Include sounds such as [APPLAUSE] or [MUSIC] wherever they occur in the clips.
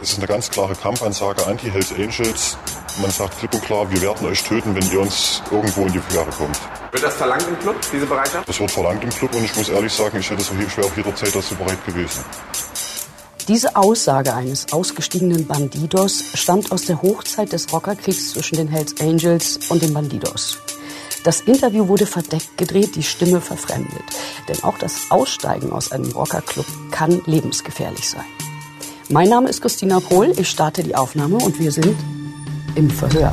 Es ist eine ganz klare Kampfansage anti-Hells Angels. Man sagt klipp und klar, wir werden euch töten, wenn ihr uns irgendwo in die Quere kommt. Wird das verlangt im Club, diese Bereitschaft? Das wird verlangt im Club und ich muss ehrlich sagen, ich hätte so schwer auf jederzeit dazu bereit gewesen. Diese Aussage eines ausgestiegenen Bandidos stammt aus der Hochzeit des Rockerkriegs zwischen den Hells Angels und den Bandidos. Das Interview wurde verdeckt gedreht, die Stimme verfremdet. Denn auch das Aussteigen aus einem Rockerclub kann lebensgefährlich sein. Mein Name ist Christina Pohl, ich starte die Aufnahme und wir sind im Verhör.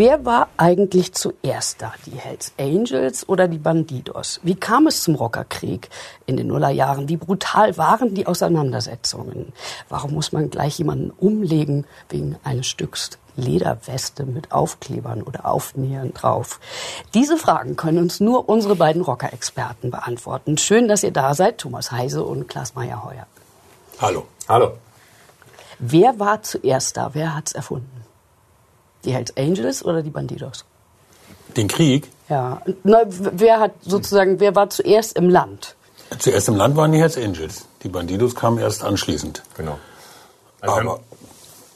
Wer war eigentlich zuerst da? Die Hells Angels oder die Bandidos? Wie kam es zum Rockerkrieg in den Nullerjahren? Wie brutal waren die Auseinandersetzungen? Warum muss man gleich jemanden umlegen wegen eines Stücks Lederweste mit Aufklebern oder Aufnähern drauf? Diese Fragen können uns nur unsere beiden Rocker-Experten beantworten. Schön, dass ihr da seid, Thomas Heise und Klaas Meyer-Heuer. Hallo. Hallo. Wer war zuerst da? Wer hat's erfunden? Die Hells Angels oder die Bandidos? Den Krieg? Ja. Na, wer hat sozusagen, wer war zuerst im Land? Zuerst im Land waren die Hells Angels. Die Bandidos kamen erst anschließend. Genau. Also Aber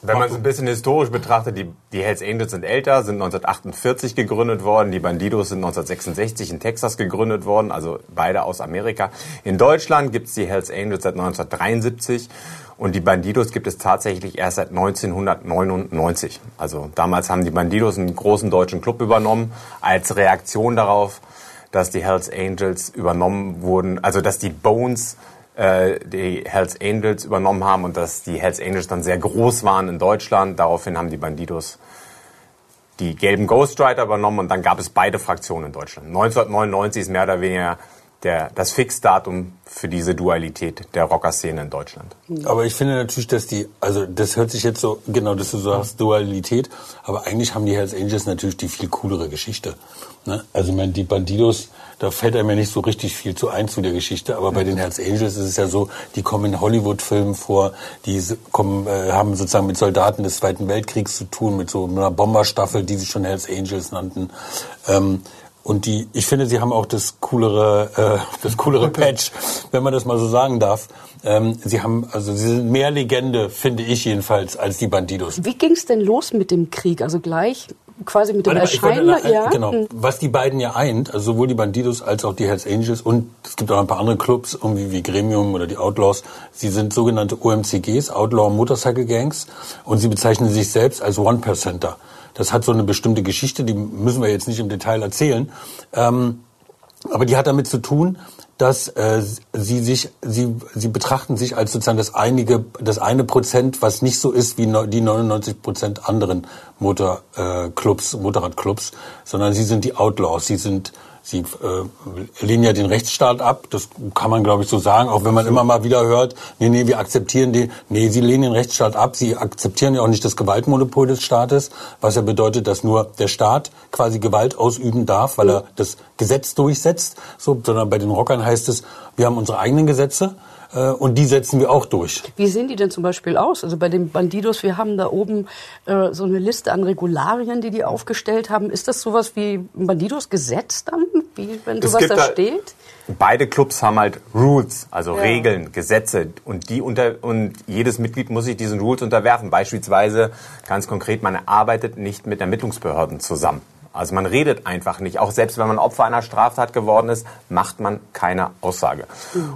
wenn man es ein bisschen historisch betrachtet, die, die Hells Angels sind älter, sind 1948 gegründet worden, die Bandidos sind 1966 in Texas gegründet worden, also beide aus Amerika. In Deutschland gibt es die Hells Angels seit 1973 und die Bandidos gibt es tatsächlich erst seit 1999. Also damals haben die Bandidos einen großen deutschen Club übernommen, als Reaktion darauf, dass die Hells Angels übernommen wurden, also dass die Bones äh, die Hells Angels übernommen haben und dass die Hells Angels dann sehr groß waren in Deutschland. Daraufhin haben die Bandidos die gelben Ghost Rider übernommen und dann gab es beide Fraktionen in Deutschland. 1999 ist mehr oder weniger der, das Fixdatum für diese Dualität der Rockerszene in Deutschland. Aber ich finde natürlich, dass die, also das hört sich jetzt so, genau, dass du sagst, Dualität, aber eigentlich haben die Hells Angels natürlich die viel coolere Geschichte. Ne? Also ich meine, die Bandidos, da fällt einem ja nicht so richtig viel zu ein zu der Geschichte, aber bei den Hells Angels ist es ja so, die kommen in Hollywood-Filmen vor, die kommen, äh, haben sozusagen mit Soldaten des Zweiten Weltkriegs zu tun, mit so einer Bomberstaffel, die sich schon Hells Angels nannten. Ähm, und die, ich finde, sie haben auch das coolere, äh, das coolere [LAUGHS] Patch, wenn man das mal so sagen darf. Ähm, sie haben, also sie sind mehr Legende, finde ich jedenfalls, als die Bandidos. Wie ging es denn los mit dem Krieg? Also gleich quasi mit dem wollte Erscheinen? ja. Genau. Hm. Was die beiden ja eint, also sowohl die Bandidos als auch die Hells Angels und es gibt auch ein paar andere Clubs, irgendwie wie Gremium oder die Outlaws. Sie sind sogenannte OMCGs, Outlaw Motorcycle Gangs, und sie bezeichnen sich selbst als One-Percenter. Das hat so eine bestimmte Geschichte, die müssen wir jetzt nicht im Detail erzählen. Ähm, aber die hat damit zu tun, dass äh, sie sich, sie, sie betrachten sich als sozusagen das einige, das eine Prozent, was nicht so ist wie die 99 Prozent anderen Motorclubs, äh, Clubs, Motorradclubs, sondern sie sind die Outlaws, sie sind Sie äh, lehnen ja den Rechtsstaat ab, das kann man glaube ich so sagen, auch wenn man immer mal wieder hört, nee, nee, wir akzeptieren den, nee, sie lehnen den Rechtsstaat ab, sie akzeptieren ja auch nicht das Gewaltmonopol des Staates, was ja bedeutet, dass nur der Staat quasi Gewalt ausüben darf, weil er das Gesetz durchsetzt, so, sondern bei den Rockern heißt es, wir haben unsere eigenen Gesetze und die setzen wir auch durch. Wie sehen die denn zum Beispiel aus? Also bei den Bandidos, wir haben da oben äh, so eine Liste an Regularien, die die aufgestellt haben. Ist das sowas wie ein Bandidos Gesetz dann, wie wenn sowas da da- steht? Beide Clubs haben halt Rules, also Ja. Regeln, Gesetze und die unter und jedes Mitglied muss sich diesen Rules unterwerfen. Beispielsweise ganz konkret, man arbeitet nicht mit Ermittlungsbehörden zusammen. Also man redet einfach nicht. Auch selbst wenn man Opfer einer Straftat geworden ist, macht man keine Aussage.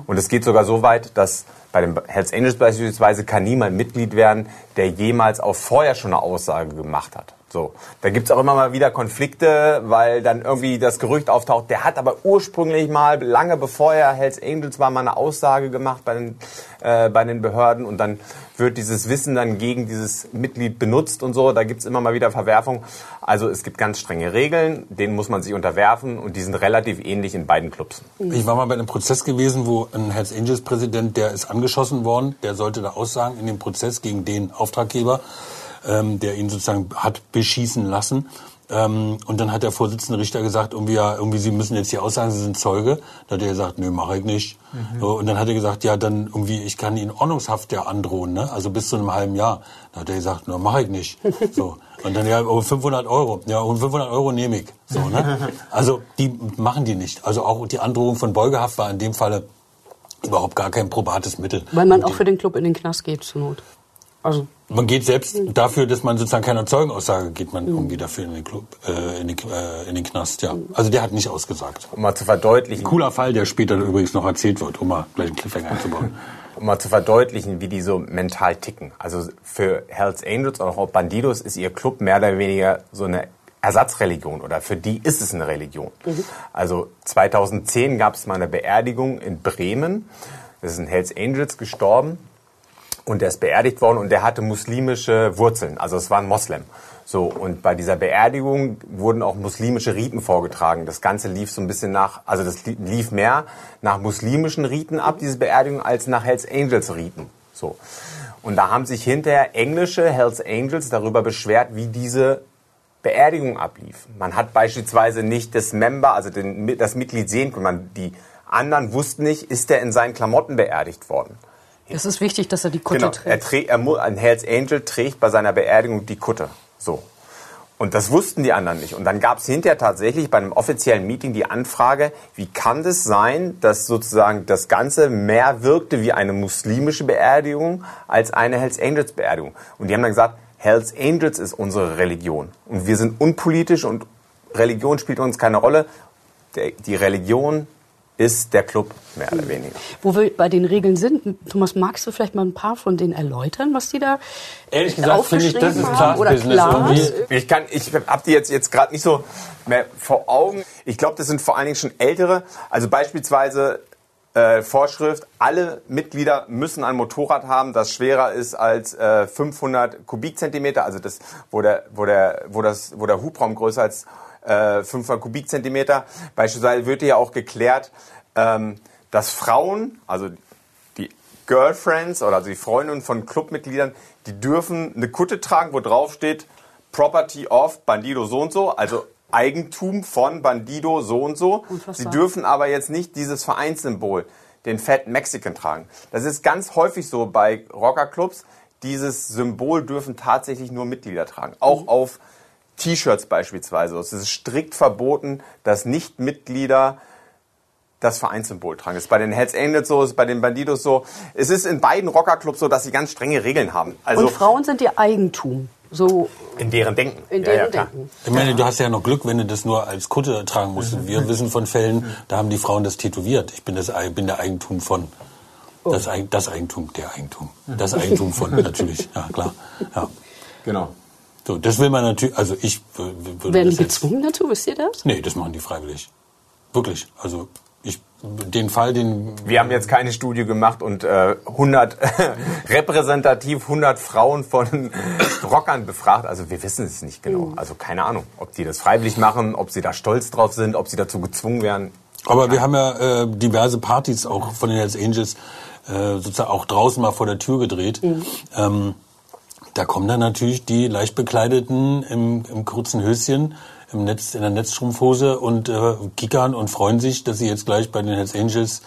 Und es geht sogar so weit, dass bei den Hells Angels beispielsweise kann niemand Mitglied werden, der jemals auch vorher schon eine Aussage gemacht hat. So, da gibt's auch immer mal wieder Konflikte, weil dann irgendwie das Gerücht auftaucht, der hat aber ursprünglich mal, lange bevor er Hells Angels war, mal eine Aussage gemacht bei den, äh, bei den Behörden und dann wird dieses Wissen dann gegen dieses Mitglied benutzt und so. Da gibt's immer mal wieder Verwerfung. Also es gibt ganz strenge Regeln, denen muss man sich unterwerfen und die sind relativ ähnlich in beiden Clubs. Ich war mal bei einem Prozess gewesen, wo ein Hells Angels Präsident, der ist angeschossen worden, der sollte da aussagen in dem Prozess gegen den Auftraggeber, ähm, der ihn sozusagen hat beschießen lassen. Ähm, und dann hat der Vorsitzende Richter gesagt, irgendwie, ja, irgendwie, Sie müssen jetzt hier aussagen, Sie sind Zeuge. Da hat er gesagt, nö, mache ich nicht. Mhm. Und dann hat er gesagt, ja, dann irgendwie, ich kann Ihnen Ordnungshaft ja androhen, ne? also bis zu einem halben Jahr. Da hat er gesagt, nö, mache ich nicht. [LAUGHS] So. Und dann, ja, oh, 500 Euro. Ja, und 500 Euro nehme ich. So, ne? [LAUGHS] Also, die machen die nicht. Also auch die Androhung von Beugehaft war in dem Falle überhaupt gar kein probates Mittel. Weil man auch für den Club in den Knast geht, zur Not. Also man geht selbst dafür, dass man sozusagen keine Zeugenaussage geht man irgendwie dafür in den Club, äh, in, den, äh, in den Knast, ja. Also der hat nicht ausgesagt. Um mal zu verdeutlichen. Cooler Fall, der später übrigens noch erzählt wird, um mal gleich einen Cliffhanger einzubauen. [LAUGHS] um mal zu verdeutlichen, wie die so mental ticken. Also für Hells Angels oder auch Bandidos ist ihr Club mehr oder weniger so eine Ersatzreligion oder für die ist es eine Religion. Mhm. Also 2010 gab es mal eine Beerdigung in Bremen. Das ist ein Hells Angels gestorben und der ist beerdigt worden und der hatte muslimische Wurzeln, also es war ein Moslem. So, und bei dieser Beerdigung wurden auch muslimische Riten vorgetragen. Das Ganze lief so ein bisschen nach, also das lief mehr nach muslimischen Riten ab, diese Beerdigung, als nach Hells Angels Riten. So. Und da haben sich hinterher englische Hells Angels darüber beschwert, wie diese Beerdigung ablief. Man hat beispielsweise nicht das Member, also den, das Mitglied sehen können. Man, die anderen wussten nicht, ist der in seinen Klamotten beerdigt worden. Es ist wichtig, dass er die Kutte genau. trägt. Er trägt er, ein Hells Angel trägt bei seiner Beerdigung die Kutte. So. Und das wussten die anderen nicht. Und dann gab es hinterher tatsächlich bei einem offiziellen Meeting die Anfrage, wie kann das sein, dass sozusagen das Ganze mehr wirkte wie eine muslimische Beerdigung als eine Hells Angels Beerdigung. Und die haben dann gesagt, Hells Angels ist unsere Religion. Und wir sind unpolitisch und Religion spielt uns keine Rolle. Die Religion ist der Club, mehr oder weniger. Wo wir bei den Regeln sind, Thomas, magst du vielleicht mal ein paar von denen erläutern, was die da Ehrlich gesagt finde ich, das ist Class-Business. Ich kann, ich habe die jetzt, jetzt gerade nicht so mehr vor Augen. Ich glaube, das sind vor allen Dingen schon ältere. Also beispielsweise äh, Vorschrift, alle Mitglieder müssen ein Motorrad haben, das schwerer ist als äh, 500 Kubikzentimeter, also das, wo der, wo der, wo das, wo der Hubraum größer als äh, 500 Kubikzentimeter. Beispielsweise wird ja auch geklärt, ähm, dass Frauen, also die Girlfriends oder also die Freundinnen von Clubmitgliedern, die dürfen eine Kutte tragen, wo drauf steht Property of Bandido so und so, also Eigentum von Bandido so und so. Sie dürfen aber jetzt nicht dieses Vereinssymbol, den Fat Mexican tragen. Das ist ganz häufig so bei Rockerclubs. Dieses Symbol dürfen tatsächlich nur Mitglieder tragen. Auch mhm. auf T-Shirts beispielsweise. Es ist strikt verboten, dass Nicht-Mitglieder das Vereinssymbol tragen. Das ist bei den Hells Angels so, ist bei den Bandidos so. Es ist in beiden Rockerclubs so, dass sie ganz strenge Regeln haben. Also Und Frauen sind ihr Eigentum. So in deren Denken. In deren ja, ja, Denken. Ich meine, du hast ja noch Glück, wenn du das nur als Kutte tragen musst. Mhm. Wir wissen von Fällen, da haben die Frauen das tätowiert. Ich bin, das, bin der Eigentum von. Oh. Das, das Eigentum, der Eigentum. Das Eigentum von, [LAUGHS] natürlich. Ja, klar. Ja. Genau. So, das will man natürlich, also ich würde Werden die gezwungen dazu, wisst ihr das? Nee, das machen die freiwillig. Wirklich. Also ich, den Fall, den... Wir haben jetzt keine Studie gemacht und äh, 100, [LAUGHS] repräsentativ 100 Frauen von [CLEARS THROAT] Rockern befragt. Also wir wissen es nicht genau. Mhm. Also keine Ahnung, ob die das freiwillig machen, ob sie da stolz drauf sind, ob sie dazu gezwungen werden. Aber wir haben ja äh, diverse Partys auch von den Hells Angels äh, sozusagen auch draußen mal vor der Tür gedreht. Mhm. Ähm, da kommen dann natürlich die leicht bekleideten im, im kurzen Höschen, im Netz, in der Netzstrumpfhose und äh, kickern und freuen sich, dass sie jetzt gleich bei den Hells Angels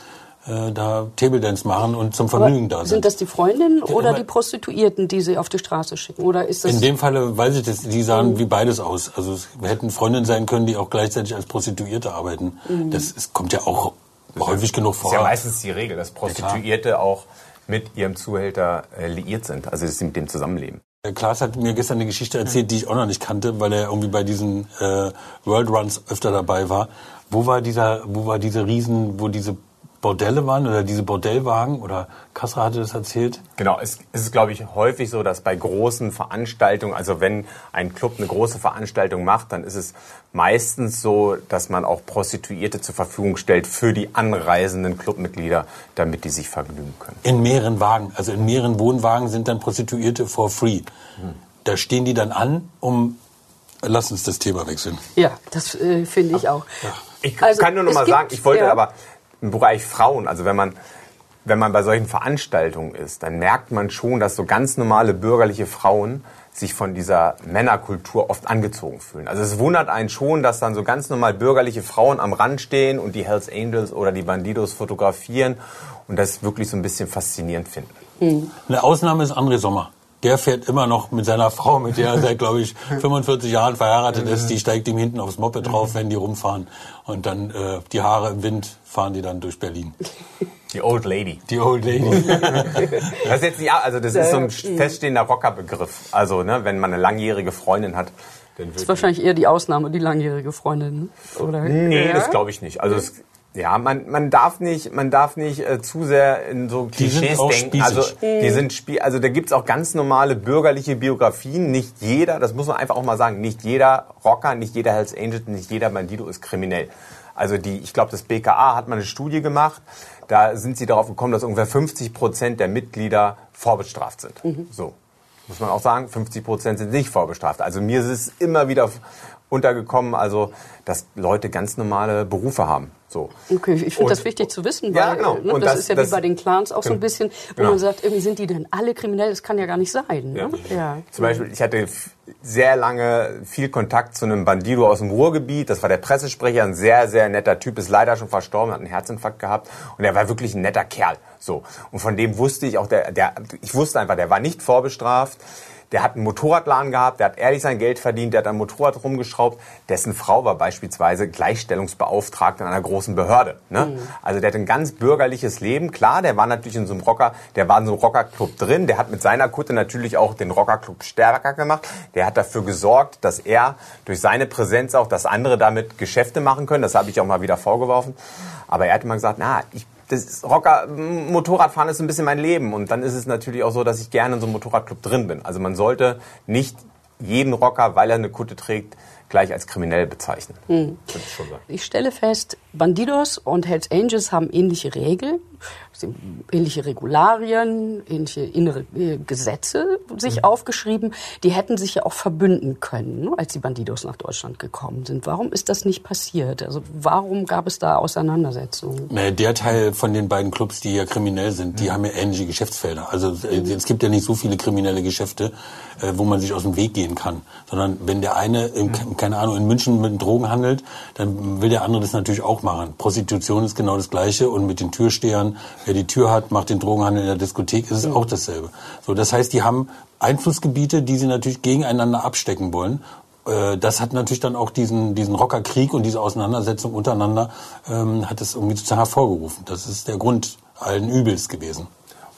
äh, da Table Dance machen und zum Vergnügen Aber da sind. Sind das die Freundinnen oder die Prostituierten, die sie auf die Straße schicken? Oder ist das In dem Falle weiß ich das, die sahen mhm. wie beides aus. Also es hätten Freundinnen sein können, die auch gleichzeitig als Prostituierte arbeiten. Mhm. Das es kommt ja auch häufig genug vor. Das ist ja meistens die Regel, dass Prostituierte ja, auch mit ihrem Zuhälter äh, liiert sind, also dass sie mit dem zusammenleben. Klaas hat mir gestern eine Geschichte erzählt, die ich auch noch nicht kannte, weil er irgendwie bei diesen äh, World Runs öfter dabei war. Wo war dieser, wo war diese Riesen, wo diese Bordelle waren oder diese Bordellwagen oder Kassra hatte das erzählt? Genau, es, ist, glaube ich, häufig so, dass bei großen Veranstaltungen, also wenn ein Club eine große Veranstaltung macht, dann ist es meistens so, dass man auch Prostituierte zur Verfügung stellt für die anreisenden Clubmitglieder, damit die sich vergnügen können. In mehreren Wagen, also in mehreren Wohnwagen sind dann Prostituierte for free. Hm. Da stehen die dann an, um Lass uns das Thema wechseln. Ja, das äh, finde ich auch. Ja. Ich also, kann nur noch mal sagen, ich wollte ja. aber im Bereich Frauen, also wenn man, wenn man bei solchen Veranstaltungen ist, dann merkt man schon, dass so ganz normale bürgerliche Frauen sich von dieser Männerkultur oft angezogen fühlen. Also es wundert einen schon, dass dann so ganz normal bürgerliche Frauen am Rand stehen und die Hells Angels oder die Bandidos fotografieren und das wirklich so ein bisschen faszinierend finden. Mhm. Eine Ausnahme ist André Sommer. Der fährt immer noch mit seiner Frau, mit der er seit, glaube ich, [LAUGHS] 45 Jahren verheiratet ist. Die steigt ihm hinten aufs Moped drauf, wenn die rumfahren. Und dann äh, die Haare im Wind fahren die dann durch Berlin. Die Old Lady. Die Old Lady. [LAUGHS] das ist jetzt nicht, also das ist so ein feststehender Rockerbegriff. Also, ne, wenn man eine langjährige Freundin hat, dann Das ist wahrscheinlich eher die Ausnahme, die langjährige Freundin, oder? Nee, ja? das glaube ich nicht. Also, es, ja, man, man darf nicht, man darf nicht äh, zu sehr in so Klischees denken. Also die sind Spie also da gibt's auch ganz normale bürgerliche Biografien. Nicht jeder, das muss man einfach auch mal sagen, nicht jeder Rocker, nicht jeder Hells Angel, nicht jeder Bandido ist kriminell. Also die, ich glaube, das BKA hat mal eine Studie gemacht. Da sind sie darauf gekommen, dass ungefähr 50 Prozent der Mitglieder vorbestraft sind. Mhm. So muss man auch sagen, 50 Prozent sind nicht vorbestraft. Also mir ist es immer wieder untergekommen, also dass Leute ganz normale Berufe haben. So. Okay, ich finde das wichtig zu wissen, weil ja, genau. ne, das, das, ist ja das, wie bei den Clans auch so ein genau. bisschen, wo genau. man sagt, irgendwie sind die denn alle kriminell? Das kann ja gar nicht sein. Ne? Ja. ja. Zum Beispiel, ich hatte sehr lange viel Kontakt zu einem Bandido aus dem Ruhrgebiet. Das war der Pressesprecher, ein sehr, sehr netter Typ, ist leider schon verstorben, hat einen Herzinfarkt gehabt und er war wirklich ein netter Kerl. So. Und von dem wusste ich auch, der, der, ich wusste einfach, der war nicht vorbestraft der hat einen Motorradladen gehabt, der hat ehrlich sein Geld verdient, der hat am Motorrad rumgeschraubt. Dessen Frau war beispielsweise Gleichstellungsbeauftragte in einer großen Behörde. Ne? Mhm. Also der hat ein ganz bürgerliches Leben. Klar, der war natürlich in so einem Rocker, der war in so einem Rockerclub drin. Der hat mit seiner Kutte natürlich auch den Rockerclub stärker gemacht. Der hat dafür gesorgt, dass er durch seine Präsenz auch, dass andere damit Geschäfte machen können. Das habe ich auch mal wieder vorgeworfen. Aber er hat immer gesagt, na, ich das Rocker, Motorradfahren ist ein bisschen mein Leben. Und dann ist es natürlich auch so, dass ich gerne in so einem Motorradclub drin bin. Also man sollte nicht jeden Rocker, weil er eine Kutte trägt, gleich als kriminell bezeichnen. Hm. Ich, ich stelle fest, Bandidos und Hells Angels haben ähnliche Regeln ähnliche Regularien, ähnliche innere äh, Gesetze sich mhm. aufgeschrieben. Die hätten sich ja auch verbünden können, ne, als die Bandidos nach Deutschland gekommen sind. Warum ist das nicht passiert? Also warum gab es da Auseinandersetzungen? Der Teil von den beiden Clubs, die ja kriminell sind, die mhm. haben ja ähnliche Geschäftsfelder. Also äh, mhm. es gibt ja nicht so viele kriminelle Geschäfte, äh, wo man sich aus dem Weg gehen kann. Sondern wenn der eine, in, keine Ahnung, in München mit Drogen handelt, dann will der andere das natürlich auch machen. Prostitution ist genau das Gleiche und mit den Türstehern Wer die Tür hat, macht den Drogenhandel in der Diskothek, ist es auch dasselbe. So, das heißt, die haben Einflussgebiete, die sie natürlich gegeneinander abstecken wollen. Äh, das hat natürlich dann auch diesen, diesen Rockerkrieg und diese Auseinandersetzung untereinander, ähm, hat es irgendwie sozusagen hervorgerufen. Das ist der Grund allen Übels gewesen.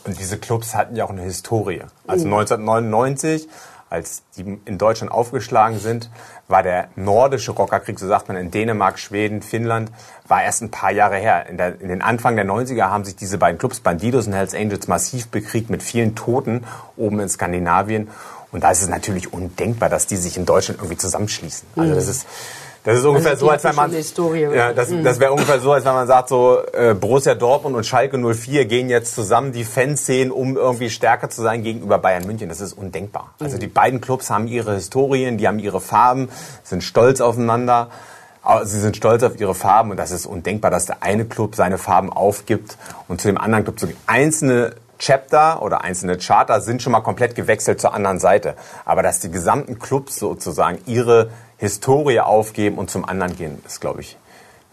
Und diese Clubs hatten ja auch eine Historie. Also 1999 als die in Deutschland aufgeschlagen sind, war der nordische Rockerkrieg, so sagt man, in Dänemark, Schweden, Finnland, war erst ein paar Jahre her. In, der, in den Anfang der 90er haben sich diese beiden Clubs, Bandidos und Hells Angels, massiv bekriegt mit vielen Toten oben in Skandinavien. Und da ist es natürlich undenkbar, dass die sich in Deutschland irgendwie zusammenschließen. Also das ist das ist ungefähr also so, als wenn man. Ja, das, das wäre ungefähr so, als wenn man sagt, so äh, Borussia Dortmund und Schalke 04 gehen jetzt zusammen die Fanszenen, um irgendwie stärker zu sein gegenüber Bayern München. Das ist undenkbar. Also die beiden Clubs haben ihre Historien, die haben ihre Farben, sind stolz aufeinander. Aber sie sind stolz auf ihre Farben und das ist undenkbar, dass der eine Club seine Farben aufgibt und zu dem anderen Club so einzelne Chapter oder einzelne Charter sind schon mal komplett gewechselt zur anderen Seite. Aber dass die gesamten Clubs sozusagen ihre Historie aufgeben und zum anderen gehen, ist, glaube ich,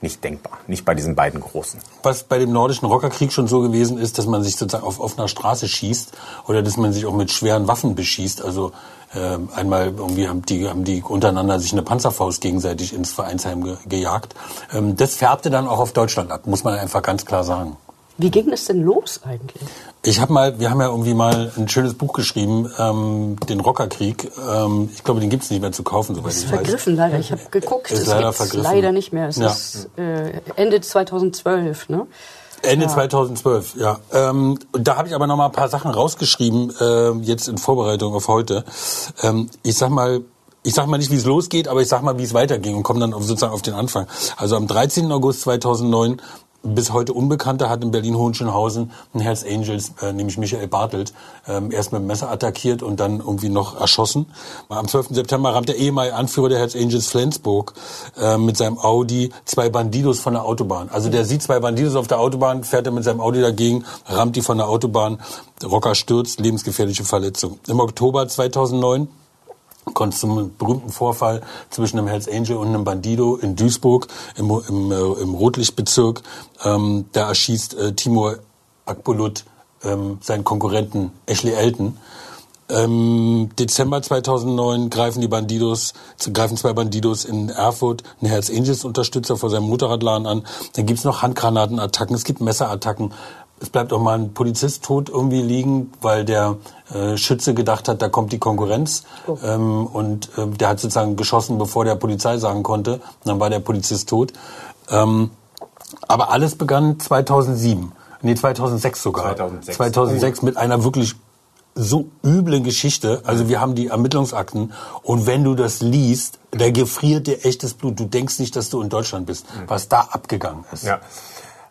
nicht denkbar. Nicht bei diesen beiden Großen. Was bei dem nordischen Rockerkrieg schon so gewesen ist, dass man sich sozusagen auf offener Straße schießt oder dass man sich auch mit schweren Waffen beschießt. Also äh, einmal irgendwie haben die, haben die untereinander sich eine Panzerfaust gegenseitig ins Vereinsheim ge gejagt. Ähm, das färbte dann auch auf Deutschland ab, muss man einfach ganz klar sagen. Wie ging es denn los eigentlich? Ich habe mal, wir haben ja irgendwie mal ein schönes Buch geschrieben, ähm, den Rockerkrieg. Ähm, ich glaube, den gibt es nicht mehr zu kaufen, soweit ich weiß. Ist vergriffen leider. Ich habe geguckt. Ist es leider vergriffen. leider nicht mehr. Es ja. ist äh, Ende 2012, ne? Ende ja. 2012, ja. Ähm, da habe ich aber noch mal ein paar Sachen rausgeschrieben, äh, jetzt in Vorbereitung auf heute. Ähm, ich sag mal, ich sag mal nicht, wie es losgeht, aber ich sag mal, wie es weiterging und komme dann auf, sozusagen auf den Anfang. Also am 13. August 2009 bis heute Unbekannter hat in Berlin-Hohenschönhausen ein Hells Angels, äh, nämlich Michael Bartelt, ähm, erst mit dem Messer attackiert und dann irgendwie noch erschossen. Am 12. September rammt der ehemalige Anführer der Hells Angels Flensburg äh, mit seinem Audi zwei Bandidos von der Autobahn. Also der sieht zwei Bandidos auf der Autobahn, fährt er mit seinem Audi dagegen, rammt die von der Autobahn, Rocker stürzt, lebensgefährliche Verletzung. Im Oktober 2009 kommt zum berühmten Vorfall zwischen einem Hells Angel und einem Bandido in Duisburg im, im, äh, im Rotlichtbezirk. Ähm, da erschießt äh, Timur Akbulut ähm, seinen Konkurrenten Ashley Elton. Ähm, Dezember 2009 greifen die Bandidos, greifen zwei Bandidos in Erfurt einen Hells Angels Unterstützer vor seinem Motorradladen an. Dann gibt's noch Handgranatenattacken, es gibt Messerattacken. Es bleibt auch mal ein Polizist tot irgendwie liegen, weil der äh, Schütze gedacht hat, da kommt die Konkurrenz. Oh. Ähm, und äh, der hat sozusagen geschossen, bevor der Polizei sagen konnte. Und dann war der Polizist tot. Ähm, aber alles begann 2007. Nee, 2006 sogar. 2006, 2006 mit einer wirklich so üble Geschichte. Also wir haben die Ermittlungsakten und wenn du das liest, da gefriert dir echtes Blut. Du denkst nicht, dass du in Deutschland bist, mhm. was da abgegangen ist. Ja.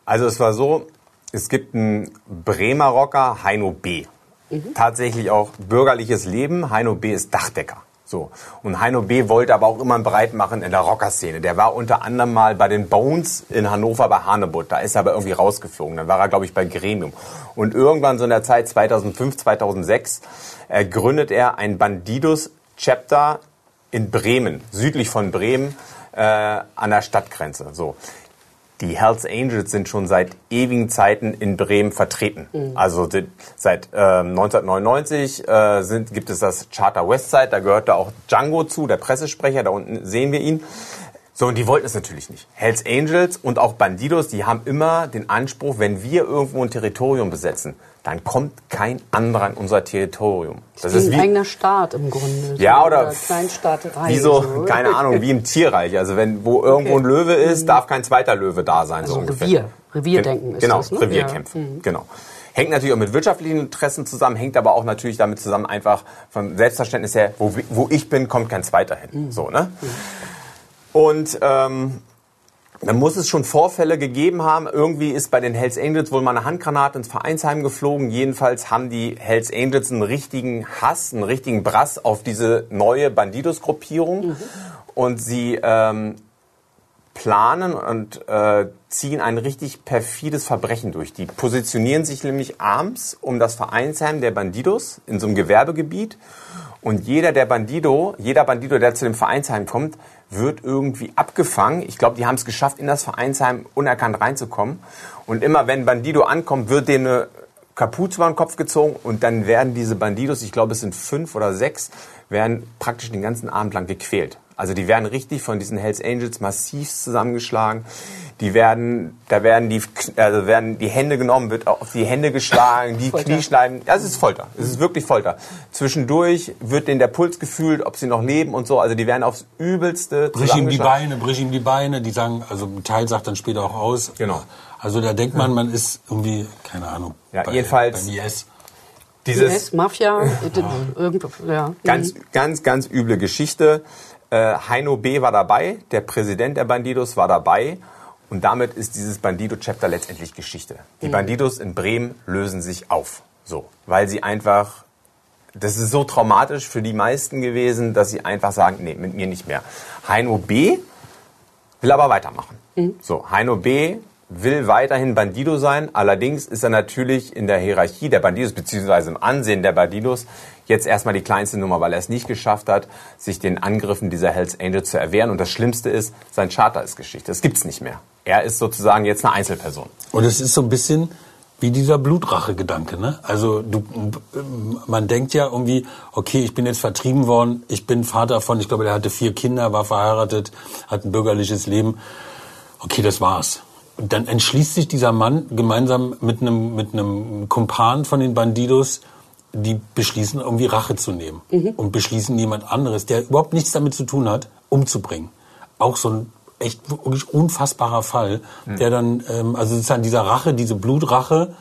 Also es war so, es gibt einen Bremer Rocker, Heino B. Mhm. Tatsächlich auch bürgerliches Leben. Heino B. ist Dachdecker. So. Und Heino B. wollte aber auch immer breit machen in der Rockerszene. Der war unter anderem mal bei den Bones in Hannover bei Hanebut. Da ist er aber irgendwie rausgeflogen. Dann war er, glaube ich, bei Gremium. Und irgendwann so in der Zeit 2005, 2006 äh, gründet er ein Bandidos-Chapter in Bremen, südlich von Bremen, äh, an der Stadtgrenze. So die Hells Angels sind schon seit ewigen Zeiten in Bremen vertreten. Mhm. Also die, seit äh, 1999 äh, sind, gibt es das Charter Westside, da gehört da auch Django zu, der Pressesprecher, da unten sehen wir ihn. So, und die wollten es natürlich nicht. Hells Angels und auch Bandidos, die haben immer den Anspruch, wenn wir irgendwo ein Territorium besetzen, dann kommt kein anderer in unser Territorium. Das ist wie ein eigener Staat im Grunde. Ja, oder, oder Kleinstaaterei. Wie so, so, keine Ahnung, wie im Tierreich. Also wenn wo irgendwo okay. ein Löwe ist, mhm. darf kein zweiter Löwe da sein, also so ungefähr. Revier, Revierdenken ist genau, das, ne? Revierkämpfe, ja. Mhm. genau. Hängt natürlich auch mit wirtschaftlichen Interessen zusammen, hängt aber auch natürlich damit zusammen, einfach vom Selbstverständnis her, wo, wo ich bin, kommt kein zweiter hin. Mhm. So, ne? Mhm. Und ähm, dann muss es schon Vorfälle gegeben haben. Irgendwie ist bei den Hells Angels wohl mal eine Handgranate ins Vereinsheim geflogen. Jedenfalls haben die Hells Angels einen richtigen Hass, einen richtigen Brass auf diese neue Bandidos-Gruppierung. Mhm. Und sie ähm, planen und äh, ziehen ein richtig perfides Verbrechen durch. Die positionieren sich nämlich abends um das Vereinsheim der Bandidos in so einem Gewerbegebiet. Und jeder der Bandido, jeder Bandido, der zu dem Vereinsheim kommt, wird irgendwie abgefangen. Ich glaube, die haben es geschafft, in das Vereinsheim unerkannt reinzukommen. Und immer wenn Bandido ankommt, wird denen eine Kapuze über den Kopf gezogen und dann werden diese Bandidos, ich glaube es sind fünf oder sechs, werden praktisch den ganzen Abend lang gequält. Also die werden richtig von diesen Hells Angels massiv zusammengeschlagen. Die werden, da werden die, also werden die Hände genommen, wird auf die Hände geschlagen, die Kniescheiben. Ja, es ist Folter. Es ist wirklich Folter. Zwischendurch wird denen der Puls gefühlt, ob sie noch leben und so. Also die werden aufs Übelste Brich ihm die Beine, brich ihm die Beine. Die sagen, also ein Teil sagt dann später auch aus. Genau. Also da denkt man, man ist irgendwie, keine Ahnung. Ja, bei, jedenfalls. Beim IS. Dieses IS, Mafia, [LAUGHS] irgendwo, ja. Ganz, ganz, ganz üble Geschichte. Äh, Heino B. war dabei, der Präsident der Bandidos war dabei. Und damit ist dieses Bandido-Chapter letztendlich Geschichte. Die mhm. Bandidos in Bremen lösen sich auf. So. Weil sie einfach, das ist so traumatisch für die meisten gewesen, dass sie einfach sagen, nee, mit mir nicht mehr. Heino B. will aber weitermachen. Mhm. So. Heino B will weiterhin Bandido sein. Allerdings ist er natürlich in der Hierarchie der Bandidos beziehungsweise im Ansehen der Bandidos jetzt erstmal die kleinste Nummer, weil er es nicht geschafft hat, sich den Angriffen dieser Hells Angels zu erwehren. Und das Schlimmste ist, sein Charter ist Geschichte. Das gibt's nicht mehr. Er ist sozusagen jetzt eine Einzelperson. Und es ist so ein bisschen wie dieser Blutrache-Gedanke, ne? Also du, man denkt ja irgendwie, okay, ich bin jetzt vertrieben worden, ich bin Vater von, ich glaube, der hatte vier Kinder, war verheiratet, hat ein bürgerliches Leben. Okay, das war's. Und dann entschließt sich dieser Mann gemeinsam mit einem, mit einem Kumpan von den Bandidos, die beschließen, irgendwie Rache zu nehmen. Mhm. Und beschließen, jemand anderes, der überhaupt nichts damit zu tun hat, umzubringen. Auch so ein echt wirklich unfassbarer Fall, mhm. der dann, ähm, also sozusagen dieser Rache, diese Blutrache,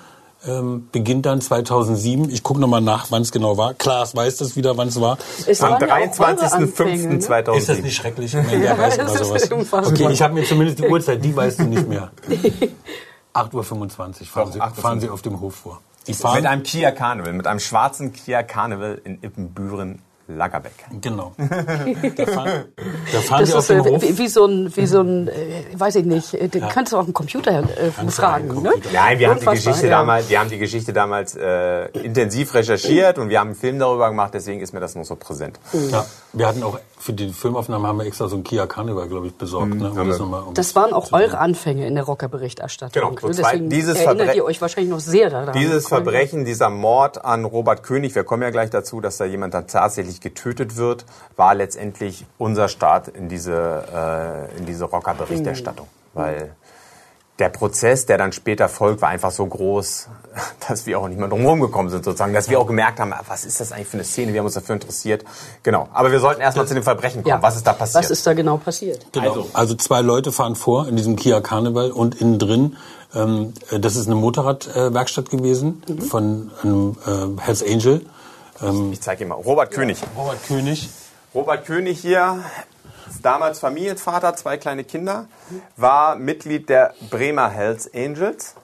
ähm, beginnt dann 2007. Ich gucke nochmal nach, wann es genau war. Klaas weiß das wieder, wann es war. Es Am 23.05.2007. Ist das nicht schrecklich? Wenn der [LAUGHS] weiß oder sowas. Okay, ich habe mir zumindest die Uhrzeit, die weißt du nicht mehr. [LAUGHS] 8.25 Uhr fahren, Sie, fahren Sie auf dem Hof vor. Mit einem Kia Carnival, mit einem schwarzen Kia Carnival in Ippenbüren Lagerbeck. Genau. [LAUGHS] da fahren, da fahren Das wir auf ist dem äh, Hof. wie, wie so ein, wie so ein, äh, weiß ich nicht, äh, den kannst du auch einen Computer äh, einen Ne? Computer. Nein, wir haben die Geschichte ja. damals, wir haben die Geschichte damals äh, intensiv recherchiert und wir haben einen Film darüber gemacht, deswegen ist mir das noch so präsent. Ja, wir hatten auch für die Filmaufnahme haben wir extra so ein Kia Carnival, glaube ich, besorgt. Ne, um das nochmal- um Das waren auch eure Anfänge in der Rocker-Berichterstattung. Genau, so ne? Deswegen dieses erinnert Verbre- ihr euch wahrscheinlich noch sehr daran. Dieses Verbrechen, dieser Mord an Robert König, wir kommen ja gleich dazu, dass da jemand dann tatsächlich getötet wird, war letztendlich unser Start in diese, äh, in diese Rocker-Berichterstattung. Weil der Prozess, der dann später folgt, war einfach so groß, [LAUGHS] dass wir auch nicht mehr drum rumgekommen sind, sozusagen. Dass wir auch gemerkt haben, was ist das eigentlich für eine Szene? Wir haben uns dafür interessiert. Genau. Aber wir sollten erstmal zu dem Verbrechen kommen. Ja. Was ist da passiert? Was ist da genau passiert? Genau. Also- Also, zwei Leute fahren vor in diesem Kia Carnival und innen drin, ähm, äh, das ist eine Motorradwerkstatt gewesen von einem äh, Hells Angel. Ähm, ich zeige Ihnen mal. Robert König. Robert König. Robert König hier, damals Familienvater, zwei kleine Kinder, war Mitglied der Bremer Hells Angels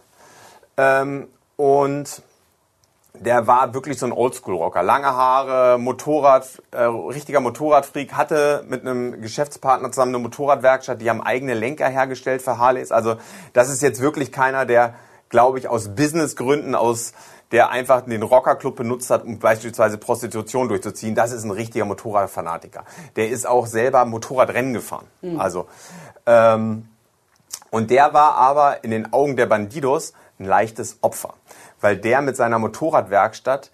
ähm, und der war wirklich so ein Oldschool-Rocker. Lange Haare, Motorrad, äh, richtiger Motorradfreak, hatte mit einem Geschäftspartner zusammen eine Motorradwerkstatt, die haben eigene Lenker hergestellt für Harleys. Also das ist jetzt wirklich keiner, der, glaube ich, aus Businessgründen, aus der einfach den Rockerclub benutzt hat, um beispielsweise Prostitution durchzuziehen. Das ist ein richtiger Motorradfanatiker. Der ist auch selber Motorradrennen gefahren. Also ähm, und der war aber in den Augen der Bandidos ein leichtes Opfer, weil der mit seiner Motorradwerkstatt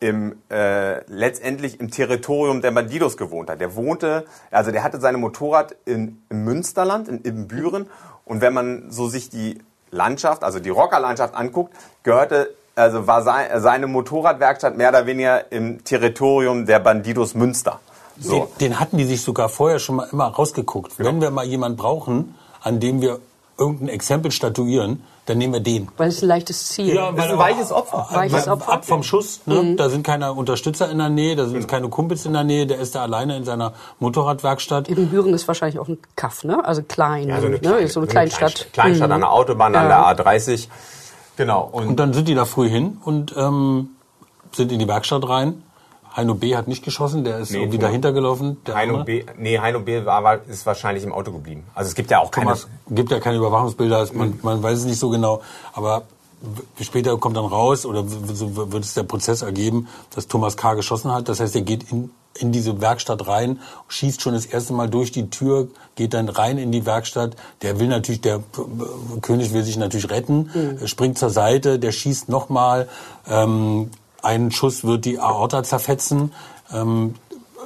im, äh, letztendlich im Territorium der Bandidos gewohnt hat. Der wohnte, also der hatte seine Motorrad in, im Münsterland, in Ibbenbüren. Und wenn man so sich die Landschaft, also die Rockerlandschaft anguckt, gehörte, also war sei, seine Motorradwerkstatt mehr oder weniger im Territorium der Bandidos Münster. So. Den, den hatten die sich sogar vorher schon mal immer rausgeguckt. Wenn wir mal jemanden brauchen, an dem wir irgendein Exempel statuieren, dann nehmen wir den. Weil es ein leichtes Ziel Ja, ist. weil ein weiches Opfer. Weiches Opfer. Ab vom Schuss, ne? da sind keine Unterstützer in der Nähe, da sind keine Kumpels in der Nähe, der ist da alleine in seiner Motorradwerkstatt. Ibbenbüren ist wahrscheinlich auch ein Kaff, ne? Also klein, Ja, so eine, ne? kleine, so eine Kleinstadt. Kleinstadt an der Autobahn, an Ja. der A30. Genau. Und, Und dann sind die da früh hin und ähm, sind in die Werkstatt rein. Heino B. hat nicht geschossen, der ist Nee, irgendwie Thomas- dahinter gelaufen. Der Heino andere. B, nee, Heino B war, ist wahrscheinlich im Auto geblieben. Also es gibt ja auch keine. Thomas gibt ja keine Überwachungsbilder, es- Mhm. man, man weiß es nicht so genau, aber später kommt dann raus oder so wird es der Prozess ergeben, dass Thomas K. geschossen hat. Das heißt, er geht in, in diese Werkstatt rein, schießt schon das erste Mal durch die Tür, geht dann rein in die Werkstatt. Der will natürlich, der äh, König will sich natürlich retten, Mhm. springt zur Seite, der schießt nochmal. Ähm, ein Schuss wird die Aorta zerfetzen. Ähm,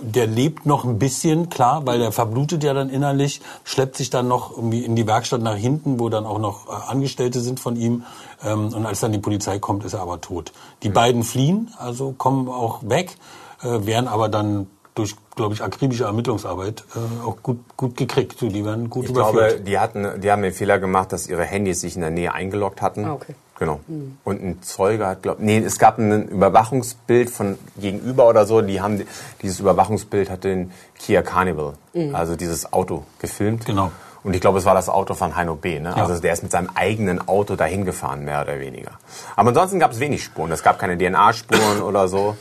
der lebt noch ein bisschen, klar, weil der verblutet ja dann innerlich, schleppt sich dann noch irgendwie in die Werkstatt nach hinten, wo dann auch noch äh, Angestellte sind von ihm. Ähm, und als dann die Polizei kommt, ist er aber tot. Die beiden fliehen, also kommen auch weg, äh, werden aber dann durch, glaube ich, akribische Ermittlungsarbeit äh, auch gut, gut gekriegt. So, Die werden gut ich überführt. glaube, die hatten, die haben den Fehler gemacht, dass ihre Handys sich in der Nähe eingeloggt hatten. Ah, okay. Genau. Und ein Zeuge hat, glaube nee, es gab ein Überwachungsbild von gegenüber oder so. Die haben dieses Überwachungsbild hat den Kia Carnival, also dieses Auto gefilmt. Genau. Und ich glaube, es war das Auto von Heino B. Ne? Ja. Also der ist mit seinem eigenen Auto dahin gefahren, mehr oder weniger. Aber ansonsten gab es wenig Spuren. Es gab keine DNA-Spuren [LAUGHS] oder so.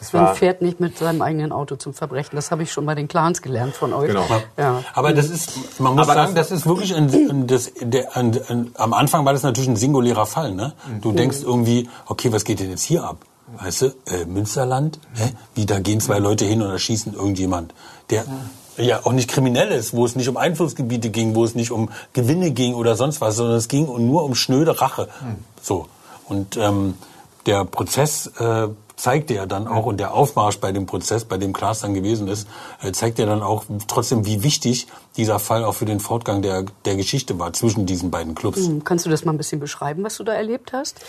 Das Man fährt nicht mit seinem eigenen Auto zum Verbrechen. Das habe ich schon bei den Clans gelernt von euch. Genau. Ja. Aber das ist, man muss Aber sagen, das, ist wirklich ein, ein, das, der, ein, ein, am Anfang war das natürlich ein singulärer Fall. Ne? Du denkst irgendwie, okay, was geht denn jetzt hier ab? Weißt du, äh, Münsterland, hä? wie da gehen zwei Leute hin und erschießen irgendjemand, der ja auch nicht kriminell ist, wo es nicht um Einflussgebiete ging, wo es nicht um Gewinne ging oder sonst was, sondern es ging nur um schnöde Rache. So und ähm, der Prozess äh, zeigt ja dann auch und der Aufmarsch bei dem Prozess, bei dem Klaas dann gewesen ist, äh, zeigt ja dann auch trotzdem, wie wichtig dieser Fall auch für den Fortgang der, der Geschichte war zwischen diesen beiden Clubs. Hm, Kannst du das mal ein bisschen beschreiben, was du da erlebt hast?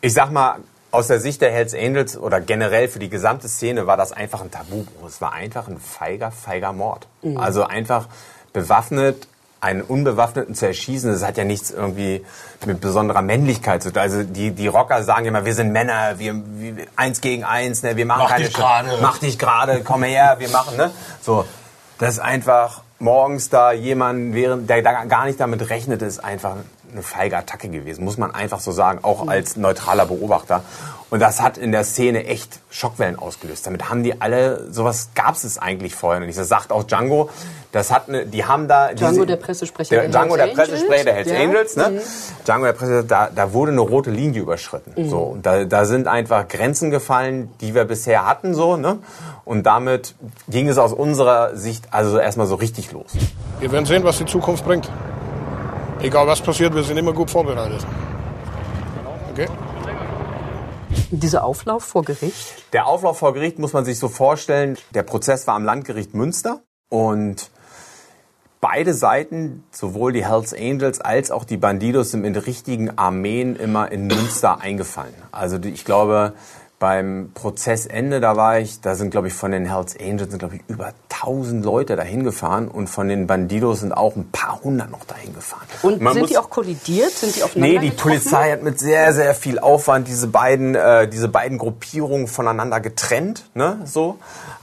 ich sag mal, aus der Sicht der Hells Angels oder generell für die gesamte Szene war das einfach ein Tabubruch. Es war einfach ein feiger, feiger Mord. Also einfach bewaffnet einen Unbewaffneten zu erschießen, das hat ja nichts irgendwie mit besonderer Männlichkeit zu tun. Also die, die Rocker sagen immer, wir sind Männer, wir, wir eins gegen eins, ne, wir machen Mach keine dich gerade. mach dich gerade, komm her, wir machen, ne? So, das ist einfach morgens da jemand, während der da gar nicht damit rechnet, ist einfach eine feige Attacke gewesen, muss man einfach so sagen, auch als neutraler Beobachter. Und das hat in der Szene echt Schockwellen ausgelöst. Damit haben die alle, sowas gab es eigentlich vorher noch nicht. Das sagt auch Django. Das hat eine, die haben da Django, diese, der Pressesprecher der, der Django, Hells der Pressesprecher der Hells Angels. Ja. Angels, ne? Django, der Pressesprecher, da, da wurde eine rote Linie überschritten. So, und da, da sind einfach Grenzen gefallen, die wir bisher hatten, so, ne? Und damit ging es aus unserer Sicht also erstmal so richtig los. Wir werden sehen, was die Zukunft bringt. Egal was passiert, wir sind immer gut vorbereitet. Okay? Dieser Auflauf vor Gericht. Der Auflauf vor Gericht muss man sich so vorstellen, der Prozess war am Landgericht Münster und beide Seiten, sowohl die Hells Angels als auch die Bandidos, sind mit richtigen Armeen immer in Münster eingefallen. Also die, ich glaube, beim Prozessende, da war ich, da sind, glaube ich, von den Hells Angels sind, glaube ich, über 1000 Leute dahin gefahren und von den Bandidos sind auch ein paar hundert noch dahin gefahren. Und Man sind die auch kollidiert? Sind die aufeinander Nee, die getroffen? Polizei hat mit sehr, sehr viel Aufwand diese beiden, äh, diese beiden Gruppierungen voneinander getrennt, ne, so.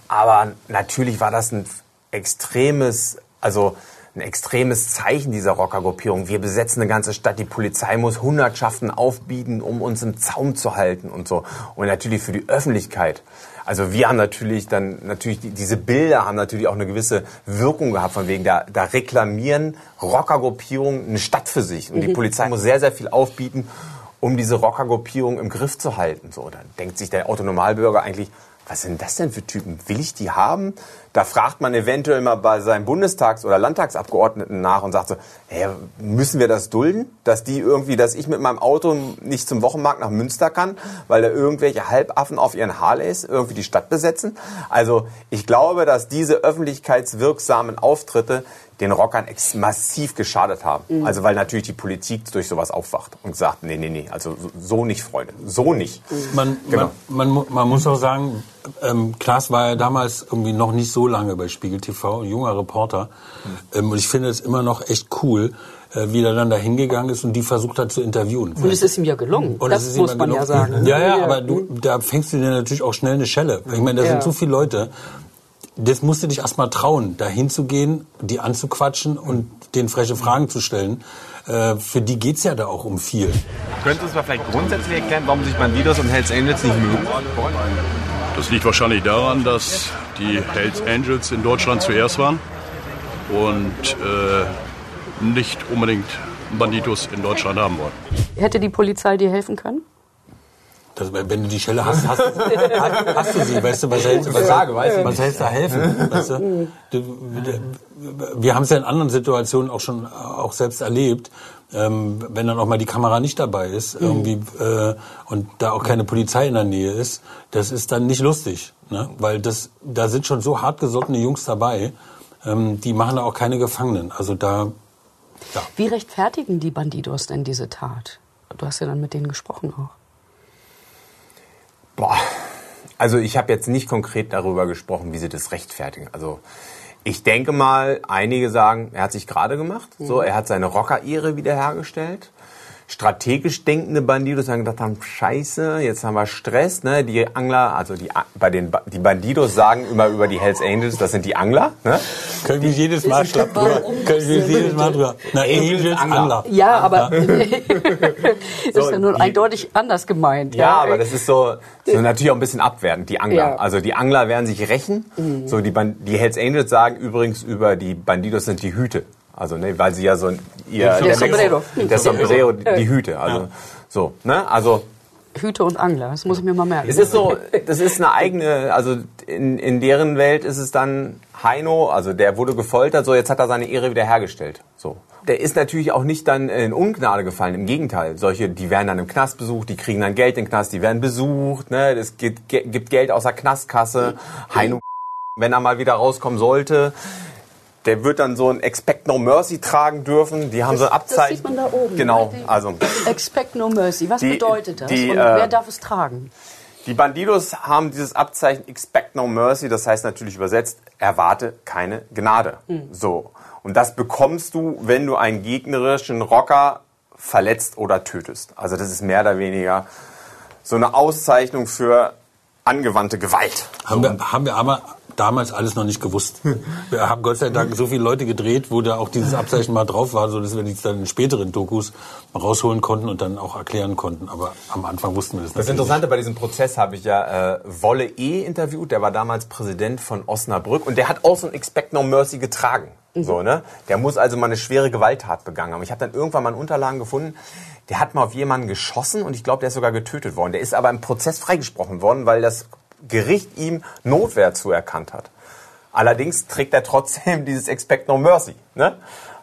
Aber natürlich war das ein extremes, also ein extremes Zeichen dieser Rockergruppierung. Wir besetzen eine ganze Stadt, die Polizei muss Hundertschaften aufbieten, um uns im Zaum zu halten und so. Und natürlich für die Öffentlichkeit. Also wir haben natürlich dann, natürlich, die, diese Bilder haben natürlich auch eine gewisse Wirkung gehabt, von wegen, da, da reklamieren Rockergruppierungen eine Stadt für sich. Und die Polizei muss sehr, sehr viel aufbieten, um diese Rockergruppierung im Griff zu halten. So, dann denkt sich der Autonomalbürger eigentlich, was sind das denn für Typen? Will ich die haben? Da fragt man eventuell mal bei seinem Bundestags- oder Landtagsabgeordneten nach und sagt so, hey, müssen wir das dulden, dass die irgendwie, dass ich mit meinem Auto nicht zum Wochenmarkt nach Münster kann, weil da irgendwelche Halbaffen auf ihren Harleys irgendwie die Stadt besetzen? Also ich glaube, dass diese öffentlichkeitswirksamen Auftritte den Rockern ex massiv geschadet haben. Also weil natürlich die Politik durch sowas aufwacht und sagt, nee, nee, nee, also so- nicht, Freunde, so nicht. Man, Genau. man, man, man muss auch sagen, ähm, Klaas war ja damals irgendwie noch nicht so lange bei Spiegel TV, ein junger Reporter. Ähm, und ich finde es immer noch echt cool, äh, wie er dann da hingegangen ist und die versucht hat zu interviewen. Und es ist ihm ja gelungen. Und das es ist muss man ja gelungen. sagen. Ja, ja, aber du, da fängst du dir natürlich auch schnell eine Schelle. Ich meine, da Ja. sind so viele Leute. Das musst du dich erst mal trauen, da hinzugehen, die anzuquatschen und denen freche Fragen zu stellen. Äh, für die geht's ja da auch um viel. Könntest du uns mal vielleicht grundsätzlich erklären, warum sich Bandidos und Hells Angels nicht mögen? Das liegt wahrscheinlich daran, dass die Hells Angels in Deutschland zuerst waren und äh, nicht unbedingt Banditos in Deutschland haben wollen. Hätte die Polizei dir helfen können? Das, wenn du die Schelle hast, hast, hast, hast du sie, weißt du, was hältst, was, Frage, weiß ich was hältst da helfen? Weißt du? Du, wir haben es ja in anderen Situationen auch schon auch selbst erlebt, ähm, wenn dann auch mal die Kamera nicht dabei ist irgendwie äh, und da auch keine Polizei in der Nähe ist, das ist dann nicht lustig, ne? weil das da sind schon so hartgesottene Jungs dabei, ähm, die machen da auch keine Gefangenen. Also da Wie rechtfertigen die Bandidos denn diese Tat? Du hast ja dann mit denen gesprochen auch. Boah, also ich habe jetzt nicht konkret darüber gesprochen, wie sie das rechtfertigen. Also ich denke mal, einige sagen, er hat sich gerade gemacht, so, er hat seine Rocker-Ehre wiederhergestellt. Strategisch denkende Bandidos haben gedacht haben, scheiße, jetzt haben wir Stress, ne? Die Angler, also die, bei den, Ba- die Bandidos sagen immer über die Hells Angels, das sind die Angler, ne? können wir jedes Mal schlapp drüber. Können wir jedes Mal drüber. Na, Angels, Angler. Angler. Ja, aber [LAUGHS] ist ja nun eindeutig anders gemeint. Ja, aber das ist so, so natürlich auch ein bisschen abwertend, die Angler. Ja. Also die Angler werden sich rächen. So die, die Hells Angels sagen übrigens über die Bandidos sind die Hüte. Also ne, weil sie ja so ihr Der Sombrero. der Sombrero, die Hüte. Also so, ne? Also Hüte und Angler, das muss ich mir mal merken. es ist so, das ist eine eigene, also in, in deren Welt ist es dann Heino, also der wurde gefoltert, so jetzt hat er seine Ehre wiederhergestellt. So. Der ist natürlich auch nicht dann in Ungnade gefallen, im Gegenteil. Solche, die werden dann im Knast besucht, die kriegen dann Geld im Knast, die werden besucht, ne, es gibt, gibt Geld aus der Knastkasse. Heino, wenn er mal wieder rauskommen sollte, der wird dann so ein Expect No Mercy tragen dürfen. Die haben so ein das Abzeichen. sieht man da oben, Genau, ne? Also Expect no mercy. Was Die- bedeutet das? die, und äh, wer darf es tragen? Die Bandidos haben dieses Abzeichen Expect No Mercy, das heißt natürlich übersetzt, erwarte keine Gnade. So. Und das bekommst du, wenn du einen gegnerischen Rocker verletzt oder tötest. Also das ist mehr oder weniger so eine Auszeichnung für angewandte Gewalt. Haben wir, haben wir aber damals alles noch nicht gewusst. Wir haben Gott sei Dank so viele Leute gedreht, wo da auch dieses Abzeichen mal drauf war, so dass wir die dann in späteren Dokus rausholen konnten und dann auch erklären konnten. Aber am Anfang wussten wir das, Das natürlich Interessante bei diesem Prozess habe ich ja äh, Wolle E. interviewt, der war damals Präsident von Osnabrück und der hat auch so ein Expect No Mercy getragen. So, ne? Der muss also mal eine schwere Gewalttat begangen haben. Ich habe dann irgendwann mal in Unterlagen gefunden, der hat mal auf jemanden geschossen und ich glaube, der ist sogar getötet worden. Der ist aber im Prozess freigesprochen worden, weil das Gericht ihm Notwehr zuerkannt hat. Allerdings trägt er trotzdem [LAUGHS] dieses Expect No Mercy. Ne?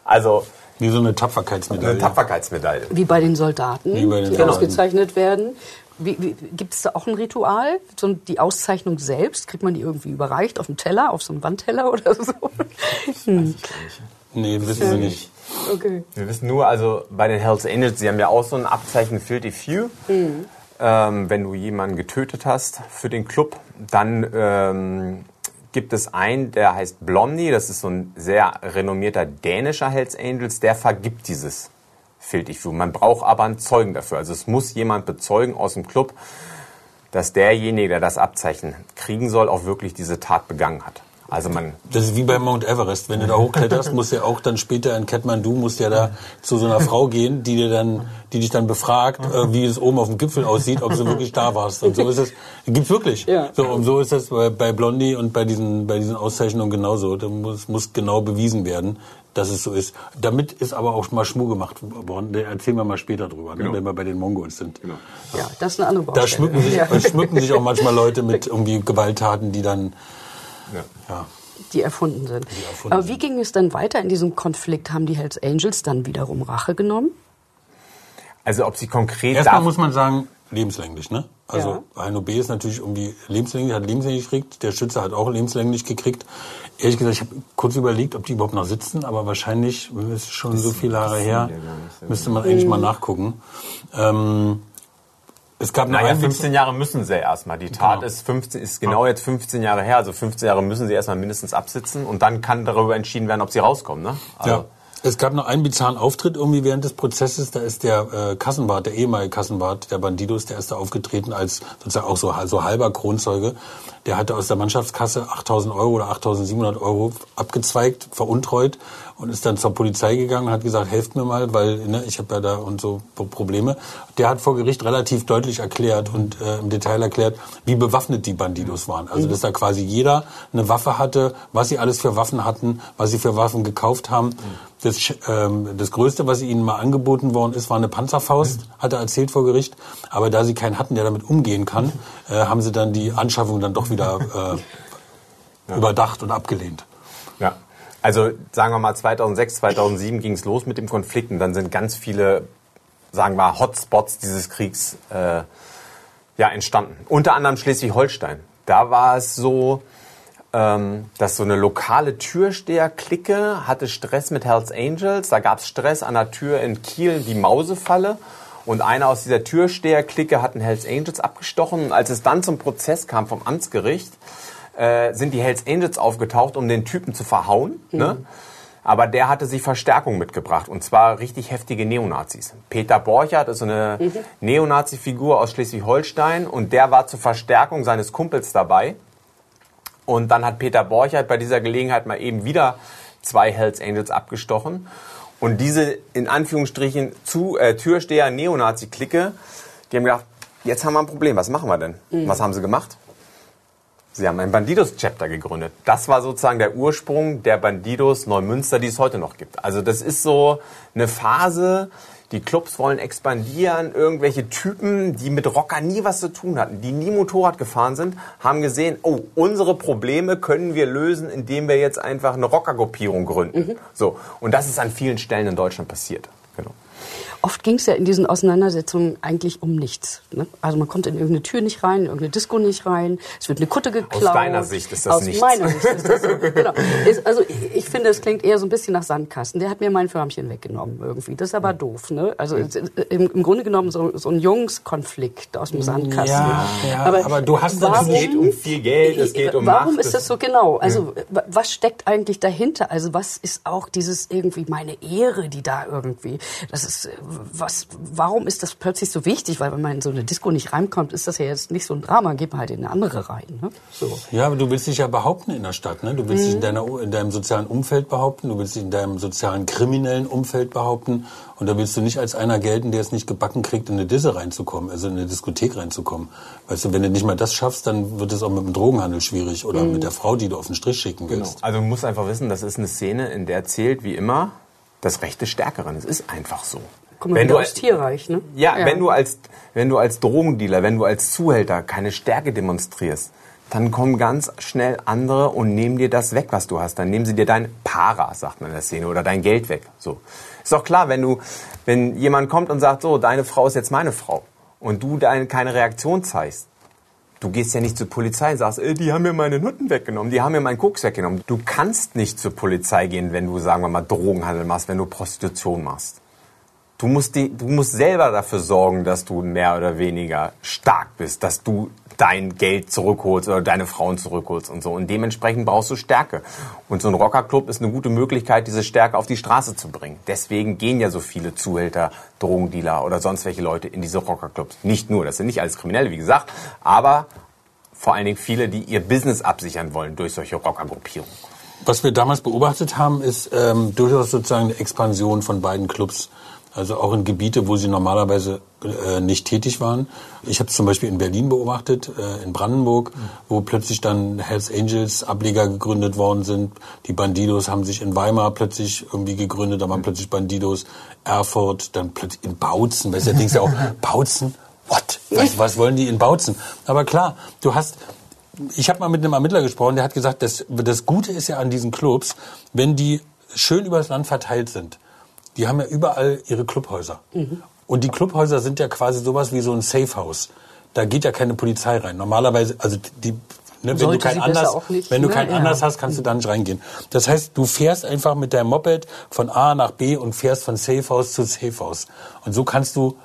Also Wie so eine Tapferkeitsmedaille. eine Tapferkeitsmedaille. Wie bei den Soldaten, Wie bei den die Soldaten. ausgezeichnet werden. Wie, wie, Gibt es da auch ein Ritual? So die Auszeichnung selbst, kriegt man die irgendwie überreicht auf dem Teller, auf so einem Wandteller oder so? Hm. Nee, wissen wir nicht. Okay. Wir wissen nur, also bei den Hells Angels, sie haben ja auch so ein Abzeichen Filthy Few. Ähm, wenn du jemanden getötet hast für den Club, dann ähm, gibt es einen, der heißt Blondie, das ist so ein sehr renommierter dänischer Hells Angels, der vergibt dieses Filthy Few. Man braucht aber einen Zeugen dafür. Also es muss jemand bezeugen aus dem Club, dass derjenige, der das Abzeichen kriegen soll, auch wirklich diese Tat begangen hat. Also man Das ist wie bei Mount Everest. Wenn du da hochkletterst, [LAUGHS] musst du ja auch dann später in Kathmandu musst ja da zu so einer [LAUGHS] Frau gehen, die dir dann, die dich dann befragt, äh, wie es oben auf dem Gipfel aussieht, ob du wirklich da warst. Und so ist es. Gibt's wirklich. Ja. So und so ist das bei, bei Blondie und bei diesen bei diesen Auszeichnungen genauso. Da muss, muss genau bewiesen werden, dass es so ist. Damit ist aber auch mal Schmuh gemacht worden. Da erzählen wir mal später drüber, ne, wenn wir bei den Mongols sind. Ja, das ist eine andere Da Baustelle. schmücken sich, Ja. da schmücken sich auch manchmal Leute mit [LAUGHS] irgendwie Gewalttaten, die dann ja. die erfunden sind. erfunden Aber wie ging es dann weiter in diesem Konflikt? Haben die Hells Angels dann wiederum Rache genommen? also ob sie konkret Erstmal muss man sagen, lebenslänglich, ne? Also Heino B ist natürlich irgendwie lebenslänglich, hat lebenslänglich gekriegt, der Schütze hat auch lebenslänglich gekriegt. Ehrlich gesagt, ich habe kurz überlegt, ob die überhaupt noch sitzen, aber wahrscheinlich, das ist schon so viele Jahre her, müsste man eigentlich mal nachgucken. Ähm, es gab Naja, einen 15 Jahre müssen sie erstmal. Die Tat Genau. ist, 15, ist genau jetzt 15 Jahre her. Also 15 Jahre müssen sie erstmal mindestens absitzen und dann kann darüber entschieden werden, ob sie rauskommen. Ne? Also, Ja. Es gab noch einen bizarren Auftritt irgendwie während des Prozesses. Da ist der äh, Kassenwart, der ehemalige Kassenwart der Bandidos, der ist da aufgetreten als sozusagen auch so, so halber Kronzeuge. Der hatte aus der Mannschaftskasse 8.000 Euro oder 8.700 Euro abgezweigt, veruntreut und ist dann zur Polizei gegangen und hat gesagt, helft mir mal, weil ne, ich habe ja da und so Pro- Probleme. Der hat vor Gericht relativ deutlich erklärt und äh, im Detail erklärt, wie bewaffnet die Bandidos waren. Also dass da quasi jeder eine Waffe hatte, was sie alles für Waffen hatten, was sie für Waffen gekauft haben. Das, ähm, das Größte, was ihnen mal angeboten worden ist, war eine Panzerfaust, hat er erzählt vor Gericht. Aber da sie keinen hatten, der damit umgehen kann, äh, haben sie dann die Anschaffung dann doch wieder [LAUGHS] äh, überdacht und abgelehnt. ja. Also sagen wir mal 2006, 2007 ging es los mit dem Konflikt und dann sind ganz viele, sagen wir, Hotspots dieses Kriegs äh, ja, entstanden. Unter anderem Schleswig-Holstein. Da war es so, ähm, dass so eine lokale Türsteher-Clique hatte Stress mit Hells Angels. Da gab es Stress an der Tür in Kiel, die Mausefalle. Und einer aus dieser Türsteher-Clique hat einen Hells Angels abgestochen. Und als es dann zum Prozess kam vom Amtsgericht, äh, sind die Hells Angels aufgetaucht, um den Typen zu verhauen. Ne? Aber der hatte sich Verstärkung mitgebracht und zwar richtig heftige Neonazis. Peter Borchert ist so eine Neonazi-Figur aus Schleswig-Holstein und der war zur Verstärkung seines Kumpels dabei. Und dann hat Peter Borchert bei dieser Gelegenheit mal eben wieder zwei Hells Angels abgestochen. Und diese in Anführungsstrichen zu, äh, Türsteher Neonazi-Clique, die haben gedacht, jetzt haben wir ein Problem, was machen wir denn? Was haben sie gemacht? Sie haben ein Bandidos-Chapter gegründet. Das war sozusagen der Ursprung der Bandidos Neumünster, die es heute noch gibt. Also das ist so eine Phase, die Clubs wollen expandieren, irgendwelche Typen, die mit Rocker nie was zu tun hatten, die nie Motorrad gefahren sind, haben gesehen, oh, unsere Probleme können wir lösen, indem wir jetzt einfach eine Rockergruppierung gründen. So. Und das ist an vielen Stellen in Deutschland passiert. Oft ging es ja in diesen Auseinandersetzungen eigentlich um nichts. Ne? Also man kommt in irgendeine Tür nicht rein, in irgendeine Disco nicht rein, es wird eine Kutte geklaut. deiner Sicht ist das Aus nichts. meiner Sicht ist das so. genau. Ist, also ich, ich finde, es klingt eher so ein bisschen nach Sandkasten. Der hat mir mein Förmchen weggenommen irgendwie. Das ist aber doof. Ne? Also es- im, im Grunde genommen so, so ein Jungskonflikt aus dem Sandkasten. Ja, ja, aber du hast warum, Es geht um viel Geld, es geht um Warum Macht, ist das so genau? Also wa- was steckt eigentlich dahinter? Also was ist auch dieses irgendwie meine Ehre, die da irgendwie, das das, was, warum ist das plötzlich so wichtig? Weil wenn man in so eine Disco nicht reinkommt, ist das ja jetzt nicht so ein Drama. Geht man halt in eine andere rein. Ne? So. Ja, aber du willst dich ja behaupten in der Stadt. Ne? Du willst dich in, deiner, in deinem sozialen Umfeld behaupten. Du willst dich in deinem sozialen kriminellen Umfeld behaupten. Und da willst du nicht als einer gelten, der es nicht gebacken kriegt, in eine Disse reinzukommen, also in eine Diskothek reinzukommen. Weißt du, wenn du nicht mal das schaffst, dann wird es auch mit dem Drogenhandel schwierig oder mit der Frau, die du auf den Strich schicken willst. Also du musst einfach wissen, das ist eine Szene, in der zählt wie immer das Recht des Stärkeren. Es ist einfach so. Guck mal, Wenn du- aufs Tierreich, ne? Ja, wenn du als wenn du als Drogendealer, wenn du als Zuhälter keine Stärke demonstrierst, dann kommen ganz schnell andere und nehmen dir das weg, was du hast. Dann nehmen sie dir dein Para, sagt man in der Szene, oder dein Geld weg. So ist doch klar, wenn du wenn jemand kommt und sagt, so deine Frau ist jetzt meine Frau und du deine, keine Reaktion zeigst, Du gehst ja nicht zur Polizei und sagst, äh, die haben mir meine Nutten weggenommen, die haben mir meinen Koks weggenommen. Du kannst nicht zur Polizei gehen, wenn du, sagen wir mal, Drogenhandel machst, wenn du Prostitution machst. Du musst, die, du musst selber dafür sorgen, dass du mehr oder weniger stark bist, dass du dein Geld zurückholst oder deine Frauen zurückholst und so. Und dementsprechend brauchst du Stärke. Und so ein Rockerclub ist eine gute Möglichkeit, diese Stärke auf die Straße zu bringen. Deswegen gehen ja so viele Zuhälter, Drogendealer oder sonst welche Leute in diese Rockerclubs. Nicht nur, das sind nicht alles Kriminelle, wie gesagt, aber vor allen Dingen viele, die ihr Business absichern wollen durch solche Rockergruppierungen. Was wir damals beobachtet haben, ist ähm, durchaus sozusagen eine Expansion von beiden Clubs. Also auch in Gebiete, wo sie normalerweise äh, nicht tätig waren. Ich habe es zum Beispiel in Berlin beobachtet, äh, in Brandenburg, wo plötzlich dann Hells Angels Ableger gegründet worden sind. Die Bandidos haben sich in Weimar plötzlich irgendwie gegründet, da waren plötzlich Bandidos. Erfurt, dann plötzlich in Bautzen. Weißt du, denkst du auch, [LAUGHS] Bautzen? What? Was, was wollen die in Bautzen? Aber klar, du hast ich habe mal mit einem Ermittler gesprochen, der hat gesagt, das, das Gute ist ja an diesen Clubs, wenn die schön übers Land verteilt sind. Die haben ja überall ihre Clubhäuser. Und die Clubhäuser sind ja quasi sowas wie so ein Safehouse. Da geht ja keine Polizei rein. Normalerweise, also die, ne, wenn du Sollte kein sie besser Anlass, wenn du ne? keinen Ja. Anlass hast, kannst du da nicht reingehen. Das heißt, du fährst einfach mit deinem Moped von A nach B und fährst von Safehouse zu Safehouse. Und so kannst du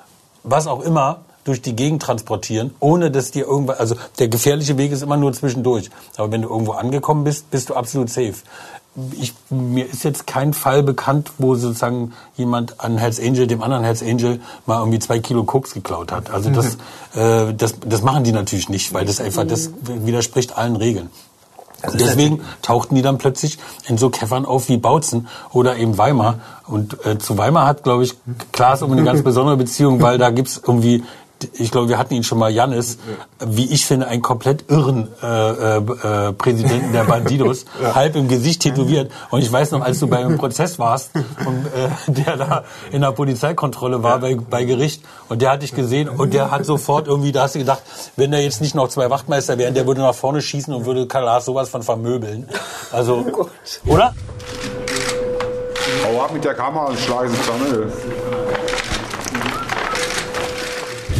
was auch immer durch die Gegend transportieren, ohne dass dir irgendwas, also der gefährliche Weg ist immer nur zwischendurch. Aber wenn du irgendwo angekommen bist, bist du absolut safe. Ich, mir ist jetzt kein Fall bekannt, wo sozusagen jemand an Hells Angel, dem anderen Hells Angel, mal irgendwie zwei Kilo Koks geklaut hat. Also das, [LAUGHS] äh, das, das machen die natürlich nicht, weil das einfach, das widerspricht allen Regeln. Und deswegen tauchten die dann plötzlich in so Käffern auf wie Bautzen oder eben Weimar. Und äh, zu Weimar hat, glaube ich, Klaas irgendwie eine ganz [LAUGHS] besondere Beziehung, weil da gibt's irgendwie, ich glaube, wir hatten ihn schon mal, Jannis, wie ich finde, einen komplett irren äh, äh, äh, Präsidenten der Bandidos, [LAUGHS] halb im Gesicht tätowiert. Und ich weiß noch, als du beim Prozess warst und äh, der da in der Polizeikontrolle war bei, bei Gericht und der hat dich gesehen und der hat sofort irgendwie, da hast du gedacht, wenn da jetzt nicht noch zwei Wachtmeister wären, der würde nach vorne schießen und würde Kalas sowas von vermöbeln. Also, oder? Hau ab mit der Kamera und schlage sie zusammen.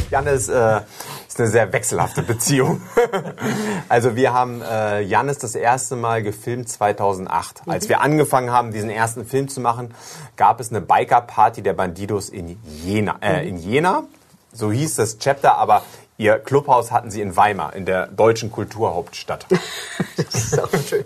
Jannis äh, ist eine sehr wechselhafte Beziehung. [LAUGHS] also wir haben äh, Jannis das erste Mal gefilmt 2008. Als wir angefangen haben, diesen ersten Film zu machen, gab es eine Biker-Party der Bandidos in Jena. Äh, in Jena, so hieß das Chapter, aber ihr Clubhaus hatten sie in Weimar, in der deutschen Kulturhauptstadt. [LAUGHS] Das ist auch schön.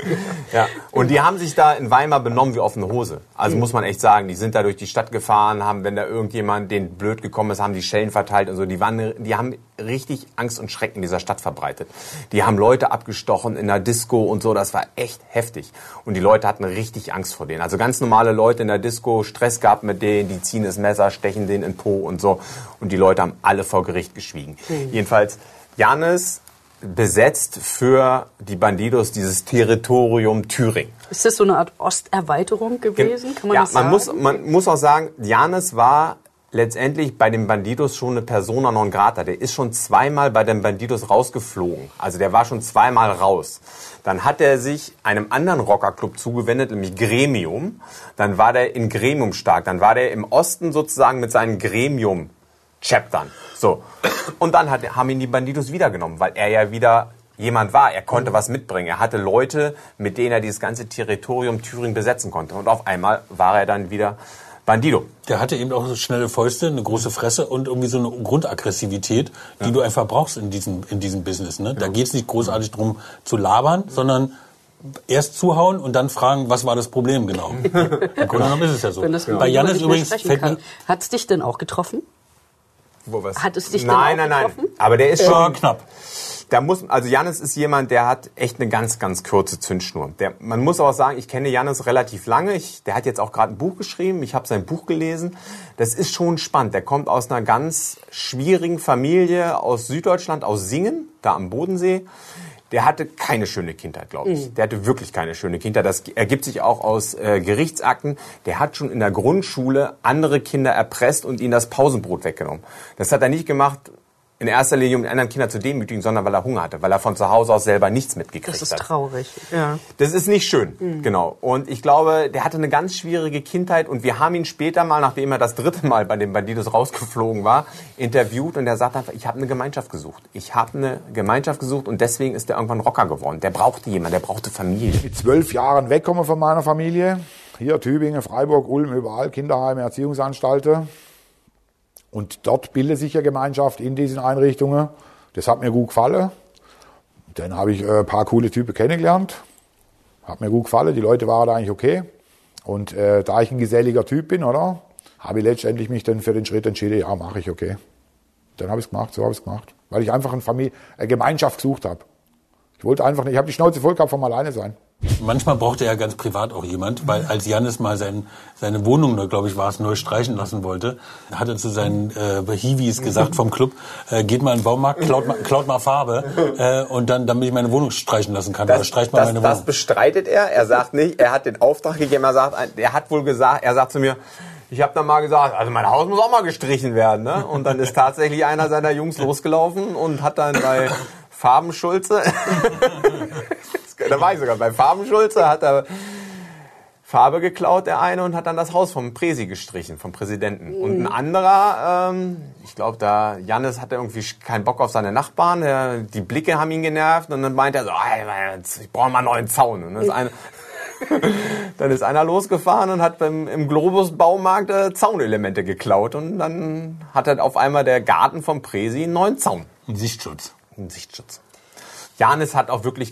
Ja, und die haben sich da in Weimar benommen wie offene Hose. Also muss man echt sagen, die sind da durch die Stadt gefahren, haben, wenn da irgendjemand den blöd gekommen ist, haben die Schellen verteilt und so. Die waren, die haben richtig Angst und Schrecken in dieser Stadt verbreitet. Die haben Leute abgestochen in der Disco und so. Das war echt heftig. Und die Leute hatten richtig Angst vor denen. Also ganz normale Leute in der Disco, Stress gehabt mit denen, die ziehen das Messer, stechen den in Po und so. Und die Leute haben alle vor Gericht geschwiegen. Jedenfalls, Janis besetzt für die Bandidos dieses Territorium Thüringen. Ist das so eine Art Osterweiterung gewesen? Kann man ja, das man sagen? muss, man muss auch sagen, Janis war letztendlich bei den Bandidos schon eine Persona non grata. Der ist schon zweimal bei den Bandidos rausgeflogen. Also der war schon zweimal raus. Dann hat er sich einem anderen Rockerclub zugewendet, nämlich Gremium. Dann war der in Gremium stark. Dann war der im Osten sozusagen mit seinen Gremium-Chaptern. So. Und dann hat, haben ihn die Bandidos wiedergenommen, weil er ja wieder jemand war. Er konnte was mitbringen. Er hatte Leute, mit denen er dieses ganze Territorium Thüringen besetzen konnte. Und auf einmal war er dann wieder Bandido. Der hatte eben auch so schnelle Fäuste, eine große Fresse und irgendwie so eine Grundaggressivität, die du einfach brauchst in diesem, in diesem Business. Ne? Da geht's nicht großartig drum zu labern, sondern erst zuhauen und dann fragen, was war das Problem genau. Im Grunde genommen ist es ja so. Bei Janis übrigens fällt mir, Hat's dich denn auch getroffen? Wo was? Hat es dich nein, denn auch nein, nein. getroffen? Aber der ist schon knapp. Da muss, also Jannis ist jemand, der hat echt eine ganz, ganz kurze Zündschnur. Der, man muss auch sagen, ich kenne Jannis relativ lange. Ich, der hat jetzt auch gerade ein Buch geschrieben. Ich habe sein Buch gelesen. Das ist schon spannend. Der kommt aus einer ganz schwierigen Familie aus Süddeutschland, aus Singen, da am Bodensee. Der hatte keine schöne Kindheit, glaube ich. Der hatte wirklich keine schöne Kindheit. Das ergibt sich auch aus äh, Gerichtsakten. Der hat schon in der Grundschule andere Kinder erpresst und ihnen das Pausenbrot weggenommen. Das hat er nicht gemacht, in erster Linie, um die anderen Kinder zu demütigen, sondern weil er Hunger hatte, weil er von zu Hause aus selber nichts mitgekriegt Das ist hat. traurig. Ja. Das ist nicht schön, genau. Und ich glaube, der hatte eine ganz schwierige Kindheit und wir haben ihn später mal, nachdem er das dritte Mal bei den Bandidos rausgeflogen war, interviewt und er sagt einfach, ich habe eine Gemeinschaft gesucht. Ich habe eine Gemeinschaft gesucht und deswegen ist er irgendwann Rocker geworden. Der brauchte jemanden, der brauchte Familie. Mit zwölf Jahren wegkommen von meiner Familie. Hier Tübingen, Freiburg, Ulm, überall Kinderheime, Erziehungsanstalten. Und dort bildet sich ja Gemeinschaft in diesen Einrichtungen. Das hat mir gut gefallen. Dann habe ich äh, ein paar coole Typen kennengelernt. Hat mir gut gefallen. Die Leute waren da eigentlich okay. Und äh, da ich ein geselliger Typ bin, oder, habe ich letztendlich mich dann für den Schritt entschieden, ja, mache ich, okay. Dann habe ich es gemacht, so habe ich es gemacht. Weil ich einfach eine, Familie, eine Gemeinschaft gesucht habe. Ich wollte einfach nicht, ich habe die Schnauze voll gehabt vom Alleine sein. Manchmal braucht er ja ganz privat auch jemand, weil als Janis mal sein, seine Wohnung, glaube ich, war es, neu streichen lassen wollte, hat er zu seinen äh, Hiwis gesagt vom Club, äh, geht mal in den Baumarkt, klaut mal, klaut mal Farbe äh, und dann, damit ich meine Wohnung streichen lassen kann. Oder streicht mal das, meine das Wohnung. bestreitet er. Er sagt nicht, er hat den Auftrag gegeben. Er sagt, er hat wohl gesagt, er sagt zu mir, ich habe dann mal gesagt, also mein Haus muss auch mal gestrichen werden. Ne? Und dann ist tatsächlich einer seiner Jungs losgelaufen und hat dann bei [LAUGHS] Farbenschulze, [LAUGHS] da war ich sogar, bei Farbenschulze hat er Farbe geklaut, der eine, und hat dann das Haus vom Präsi gestrichen, vom Präsidenten. Und ein anderer, ähm, ich glaube, da Jannis hatte irgendwie keinen Bock auf seine Nachbarn, der, die Blicke haben ihn genervt und dann meinte er so, "Ey, jetzt, ich brauche mal einen neuen Zaun. Und dann ist, eine, [LAUGHS] dann ist einer losgefahren und hat beim, im Globus-Baumarkt äh, Zaunelemente geklaut und dann hat er auf einmal der Garten vom Präsi einen neuen Zaun. Ein Sichtschutz. Ein Sichtschutz. Janis hat auch wirklich,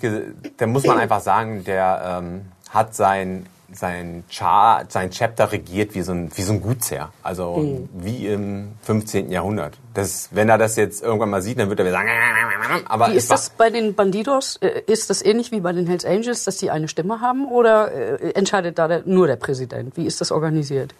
da muss man einfach sagen, der ähm, hat sein sein, Char sein Chapter regiert wie so ein, wie so ein Gutsherr. Also Mhm. wie im 15. Jahrhundert. Das, wenn er das jetzt irgendwann mal sieht, dann wird er wieder sagen, [LAUGHS] aber Wie ist das bei den Bandidos? Äh, Ist das ähnlich wie bei den Hells Angels, dass die eine Stimme haben? Oder äh, entscheidet da der, nur der Präsident? Wie ist das organisiert?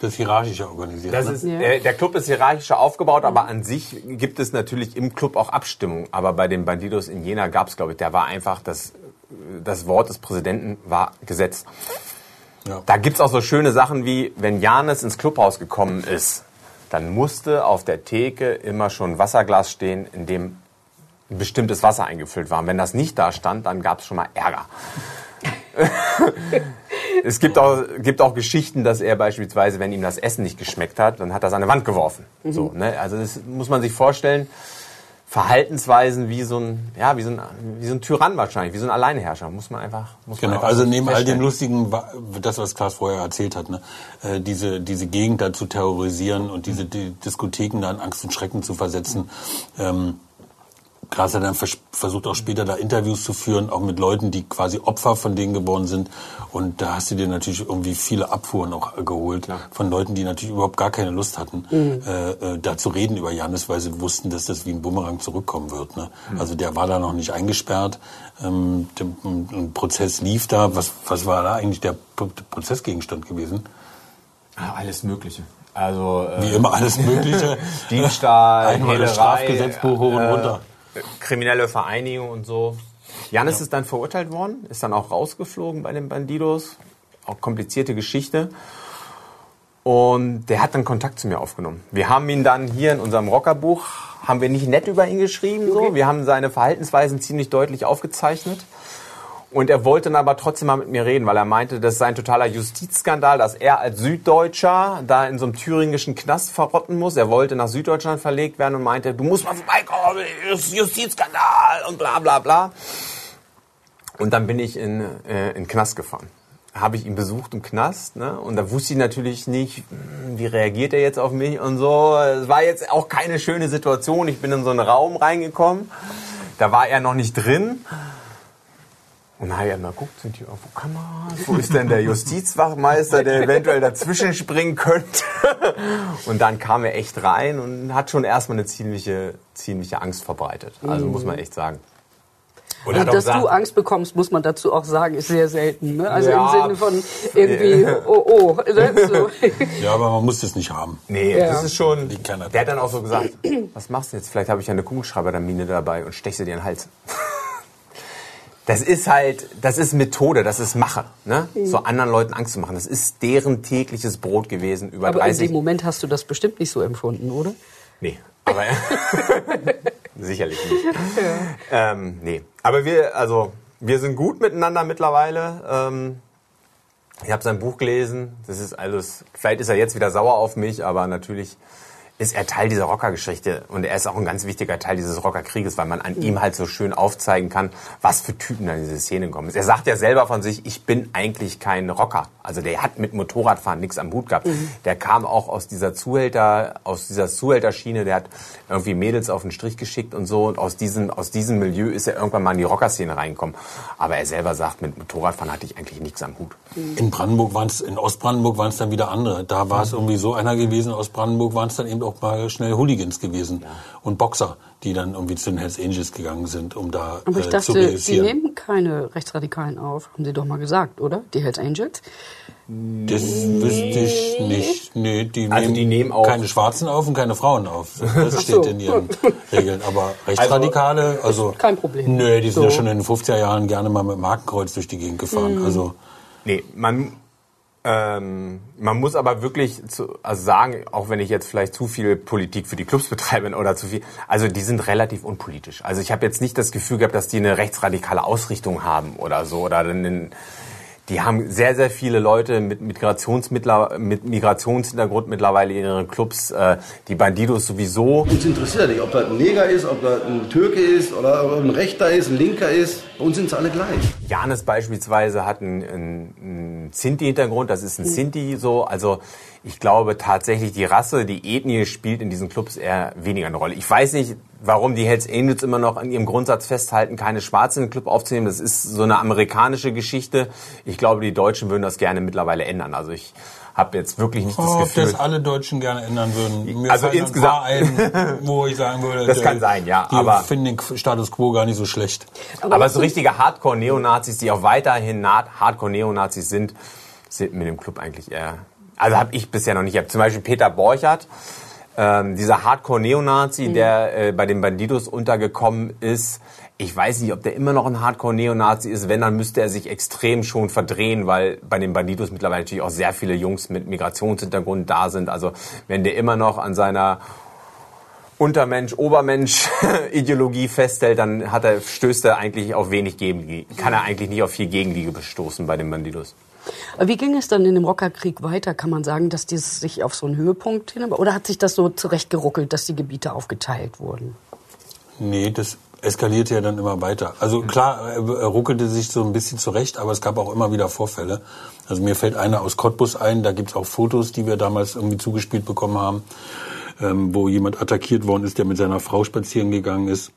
Das ist hierarchischer organisiert. Das ne? ist, Ja. der, der Club ist hierarchischer aufgebaut, aber an sich gibt es natürlich im Club auch Abstimmung. Aber bei den Bandidos in Jena gab es, glaube ich, der war einfach, das, das Wort des Präsidenten war Gesetz. Ja. Da gibt's auch so schöne Sachen wie, wenn Janis ins Clubhaus gekommen ist, dann musste auf der Theke immer schon ein Wasserglas stehen, in dem ein bestimmtes Wasser eingefüllt war. Und wenn das nicht da stand, dann gab's schon mal Ärger. Es gibt auch, gibt auch Geschichten, dass er beispielsweise, wenn ihm das Essen nicht geschmeckt hat, dann hat er es an eine Wand geworfen. So, ne? Also das muss man sich vorstellen. Verhaltensweisen wie so ein, ja, wie so ein, wie so ein Tyrann wahrscheinlich, wie so ein Alleinherrscher, muss man einfach, muss man Genau, einfach also so neben all dem. Lustigen, das, was Klaas vorher erzählt hat, ne? äh, diese, diese Gegend da zu terrorisieren und diese die Diskotheken da in Angst und Schrecken zu versetzen. Ähm, Klaas hat dann vers versucht auch später da Interviews zu führen, auch mit Leuten, die quasi Opfer von denen geworden sind. Und da hast du dir natürlich irgendwie viele Abfuhren auch äh, geholt von Leuten, die natürlich überhaupt gar keine Lust hatten, äh, äh, da zu reden über Janis, weil sie wussten, dass das wie ein Bumerang zurückkommen wird. Ne? Also der war da noch nicht eingesperrt. Ähm, der, ein Prozess lief da. Was, was war da eigentlich der Pro- Prozessgegenstand gewesen? Ah, Alles Mögliche. Also äh, Wie immer alles Mögliche. [LAUGHS] Diebstahl, Einmal das Hehlerei, Strafgesetzbuch hoch und äh, runter. Kriminelle Vereinigung und so. Janis ist dann verurteilt worden, ist dann auch rausgeflogen bei den Bandidos. Auch komplizierte Geschichte. Und der hat dann Kontakt zu mir aufgenommen. Wir haben ihn dann hier in unserem Rockerbuch, haben wir nicht nett über ihn geschrieben, so. Wir haben seine Verhaltensweisen ziemlich deutlich aufgezeichnet. Und er wollte dann aber trotzdem mal mit mir reden, weil er meinte, das sei ein totaler Justizskandal, dass er als Süddeutscher da in so einem thüringischen Knast verrotten muss. Er wollte nach Süddeutschland verlegt werden und meinte, du musst mal vorbeikommen, Justizskandal und bla bla bla. Und dann bin ich in, äh, in Knast gefahren. Habe ich ihn besucht im Knast, ne? Und da wusste ich natürlich nicht, hm, wie reagiert er jetzt auf mich und so. Es war jetzt auch keine schöne Situation. Ich bin in so einen Raum reingekommen. Da war er noch nicht drin. Und dann habe ich einmal geguckt, sind die irgendwo Kameras? Wo ist denn der Justizwachmeister, der eventuell dazwischen springen könnte? [LAUGHS] Und dann kam er echt rein und hat schon erstmal eine ziemliche, ziemliche Angst verbreitet. Also muss man echt sagen. Und Also, dass gesagt- du Angst bekommst, muss man dazu auch sagen, ist sehr selten. Ne? Also Ja. im Sinne von irgendwie, oh, oh. Ne? [LAUGHS] So. Ja, aber man muss das nicht haben. Nee, Ja. das ist schon. Der hat dann auch so gesagt, [CLEARS THROAT] was machst du jetzt? Vielleicht habe ich ja eine Kugelschreibermine dabei und stech sie dir in den Hals. Das ist halt, das ist Methode, das ist Mache, ne? So anderen Leuten Angst zu machen. Das ist deren tägliches Brot gewesen über Aber in 30. dem Moment hast du das bestimmt nicht so empfunden, oder? Nee, aber [LAUGHS] sicherlich nicht. Ähm, nee, aber wir, also wir sind gut miteinander mittlerweile. Ähm, ich habe sein Buch gelesen. Das ist alles. Vielleicht ist er jetzt wieder sauer auf mich, aber natürlich ist er Teil dieser Rockergeschichte und er ist auch ein ganz wichtiger Teil dieses Rockerkrieges, weil man an ihm halt so schön aufzeigen kann, was für Typen da in diese Szene kommen. Er sagt ja selber von sich, ich bin eigentlich kein Rocker. Also der hat mit Motorradfahren nichts am Hut gehabt. Der kam auch aus dieser Zuhälter, aus dieser Zuhälterschiene, der hat irgendwie Mädels auf den Strich geschickt und so und aus diesem, aus diesem Milieu ist er irgendwann mal in die Rockerszene reingekommen. Aber er selber sagt, mit Motorradfahren hatte ich eigentlich nichts am Hut. In Brandenburg waren es, in Ostbrandenburg waren es dann wieder andere. Da war es irgendwie so einer gewesen. In Ostbrandenburg waren es dann eben auch mal schnell Hooligans gewesen und Boxer, die dann irgendwie zu den Hells Angels gegangen sind, um da Aber ich äh, zu dachte, sie nehmen keine Rechtsradikalen auf. Haben sie doch mal gesagt, oder? Die Hells Angels? Das wüsste ich nicht. Nee, die, Also nehmen die nehmen auch- keine Schwarzen auf und keine Frauen auf. Das steht so. in ihren [LAUGHS] Regeln. Aber Rechtsradikale, also Kein Problem. Nö, die sind So. Mhm. ja schon in den 50er Jahren gerne mal mit dem Hakenkreuz durch die Gegend gefahren. Also Nee, man, ähm, man muss aber wirklich zu, also sagen, auch wenn ich jetzt vielleicht zu viel Politik für die Clubs betreibe oder zu viel, also die sind relativ unpolitisch. Also ich habe jetzt nicht das Gefühl gehabt, dass die eine rechtsradikale Ausrichtung haben oder so oder einen, die haben sehr, sehr viele Leute mit, Migrationsmittler, mit Migrationshintergrund mittlerweile in ihren Clubs. Äh, die Bandidos sowieso. Uns interessiert nicht, ob das ein Neger ist, ob das ein Türke ist oder ob ein Rechter ist, ein Linker ist. Bei uns sind es alle gleich. Janis beispielsweise hat einen, einen, Sinti-Hintergrund, das ist ein Sinti so. Also ich glaube tatsächlich, die Rasse, die Ethnie spielt in diesen Clubs eher weniger eine Rolle. Ich weiß nicht, warum die Hells Angels immer noch an ihrem Grundsatz festhalten, keine Schwarzen in den Club aufzunehmen. Das ist so eine amerikanische Geschichte. Ich glaube, die Deutschen würden das gerne mittlerweile ändern. Also ich habe jetzt wirklich nicht das Oh, ob Gefühl... das alle Deutschen gerne ändern würden. Mir Also insgesamt- ein, wo ich sagen würde, [LAUGHS] Das der- kann sein, ja, Die aber- finden den Status quo gar nicht so schlecht. Aber so richtige Hardcore-Neonazis, die auch weiterhin Na- Hardcore-Neonazis sind, sind mit dem Club eigentlich eher. Also habe ich bisher noch nicht. Ich hab zum Beispiel Peter Borchert, ähm, dieser Hardcore-Neonazi, der äh, bei den Bandidos untergekommen ist. Ich weiß nicht, ob der immer noch ein Hardcore-Neonazi ist. Wenn, dann müsste er sich extrem schon verdrehen, weil bei den Bandidos mittlerweile natürlich auch sehr viele Jungs mit Migrationshintergrund da sind. Also wenn der immer noch an seiner Untermensch, Obermensch Ideologie [LAUGHS] festhält, dann hat er, stößt er eigentlich auf wenig Gegenliebe. Kann er eigentlich nicht auf viel Gegenliebe bestoßen bei den Bandidos. Aber Wie ging es dann in dem Rockerkrieg weiter? Kann man sagen, dass dieses sich auf so einen Höhepunkt hin, oder hat sich das so zurechtgeruckelt, dass die Gebiete aufgeteilt wurden? Nee, das eskalierte ja dann immer weiter. Also klar, er er ruckelte sich so ein bisschen zurecht, aber es gab auch immer wieder Vorfälle. Also mir fällt einer aus Cottbus ein, da gibt's auch Fotos, die wir damals irgendwie zugespielt bekommen haben, ähm, wo jemand attackiert worden ist, der mit seiner Frau spazieren gegangen ist.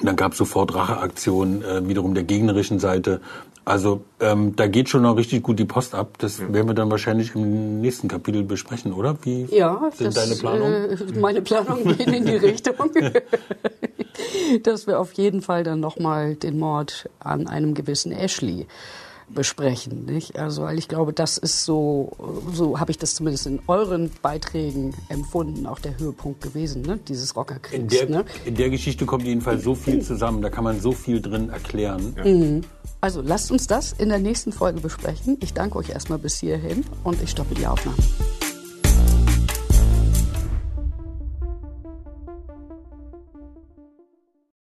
Und dann gab's sofort Racheaktionen, äh, wiederum der gegnerischen Seite. Also ähm, da geht schon noch richtig gut die Post ab. Das werden wir dann wahrscheinlich im nächsten Kapitel besprechen, oder? Wie Ja, sind das, deine Planungen? Äh, meine Planungen gehen in die [LAUGHS] Richtung, [LAUGHS] dass wir auf jeden Fall dann nochmal den Mord an einem gewissen Ashley besprechen. Nicht? Also, weil ich glaube, das ist so, so habe ich das zumindest in euren Beiträgen empfunden, auch der Höhepunkt gewesen, ne? dieses In Rockerkriegs. der, Ne? in der Geschichte kommt jedenfalls so viel zusammen, da kann man so viel drin erklären. Mhm. Also lasst uns das in der nächsten Folge besprechen. Ich danke euch erstmal bis hierhin und ich stoppe die Aufnahme.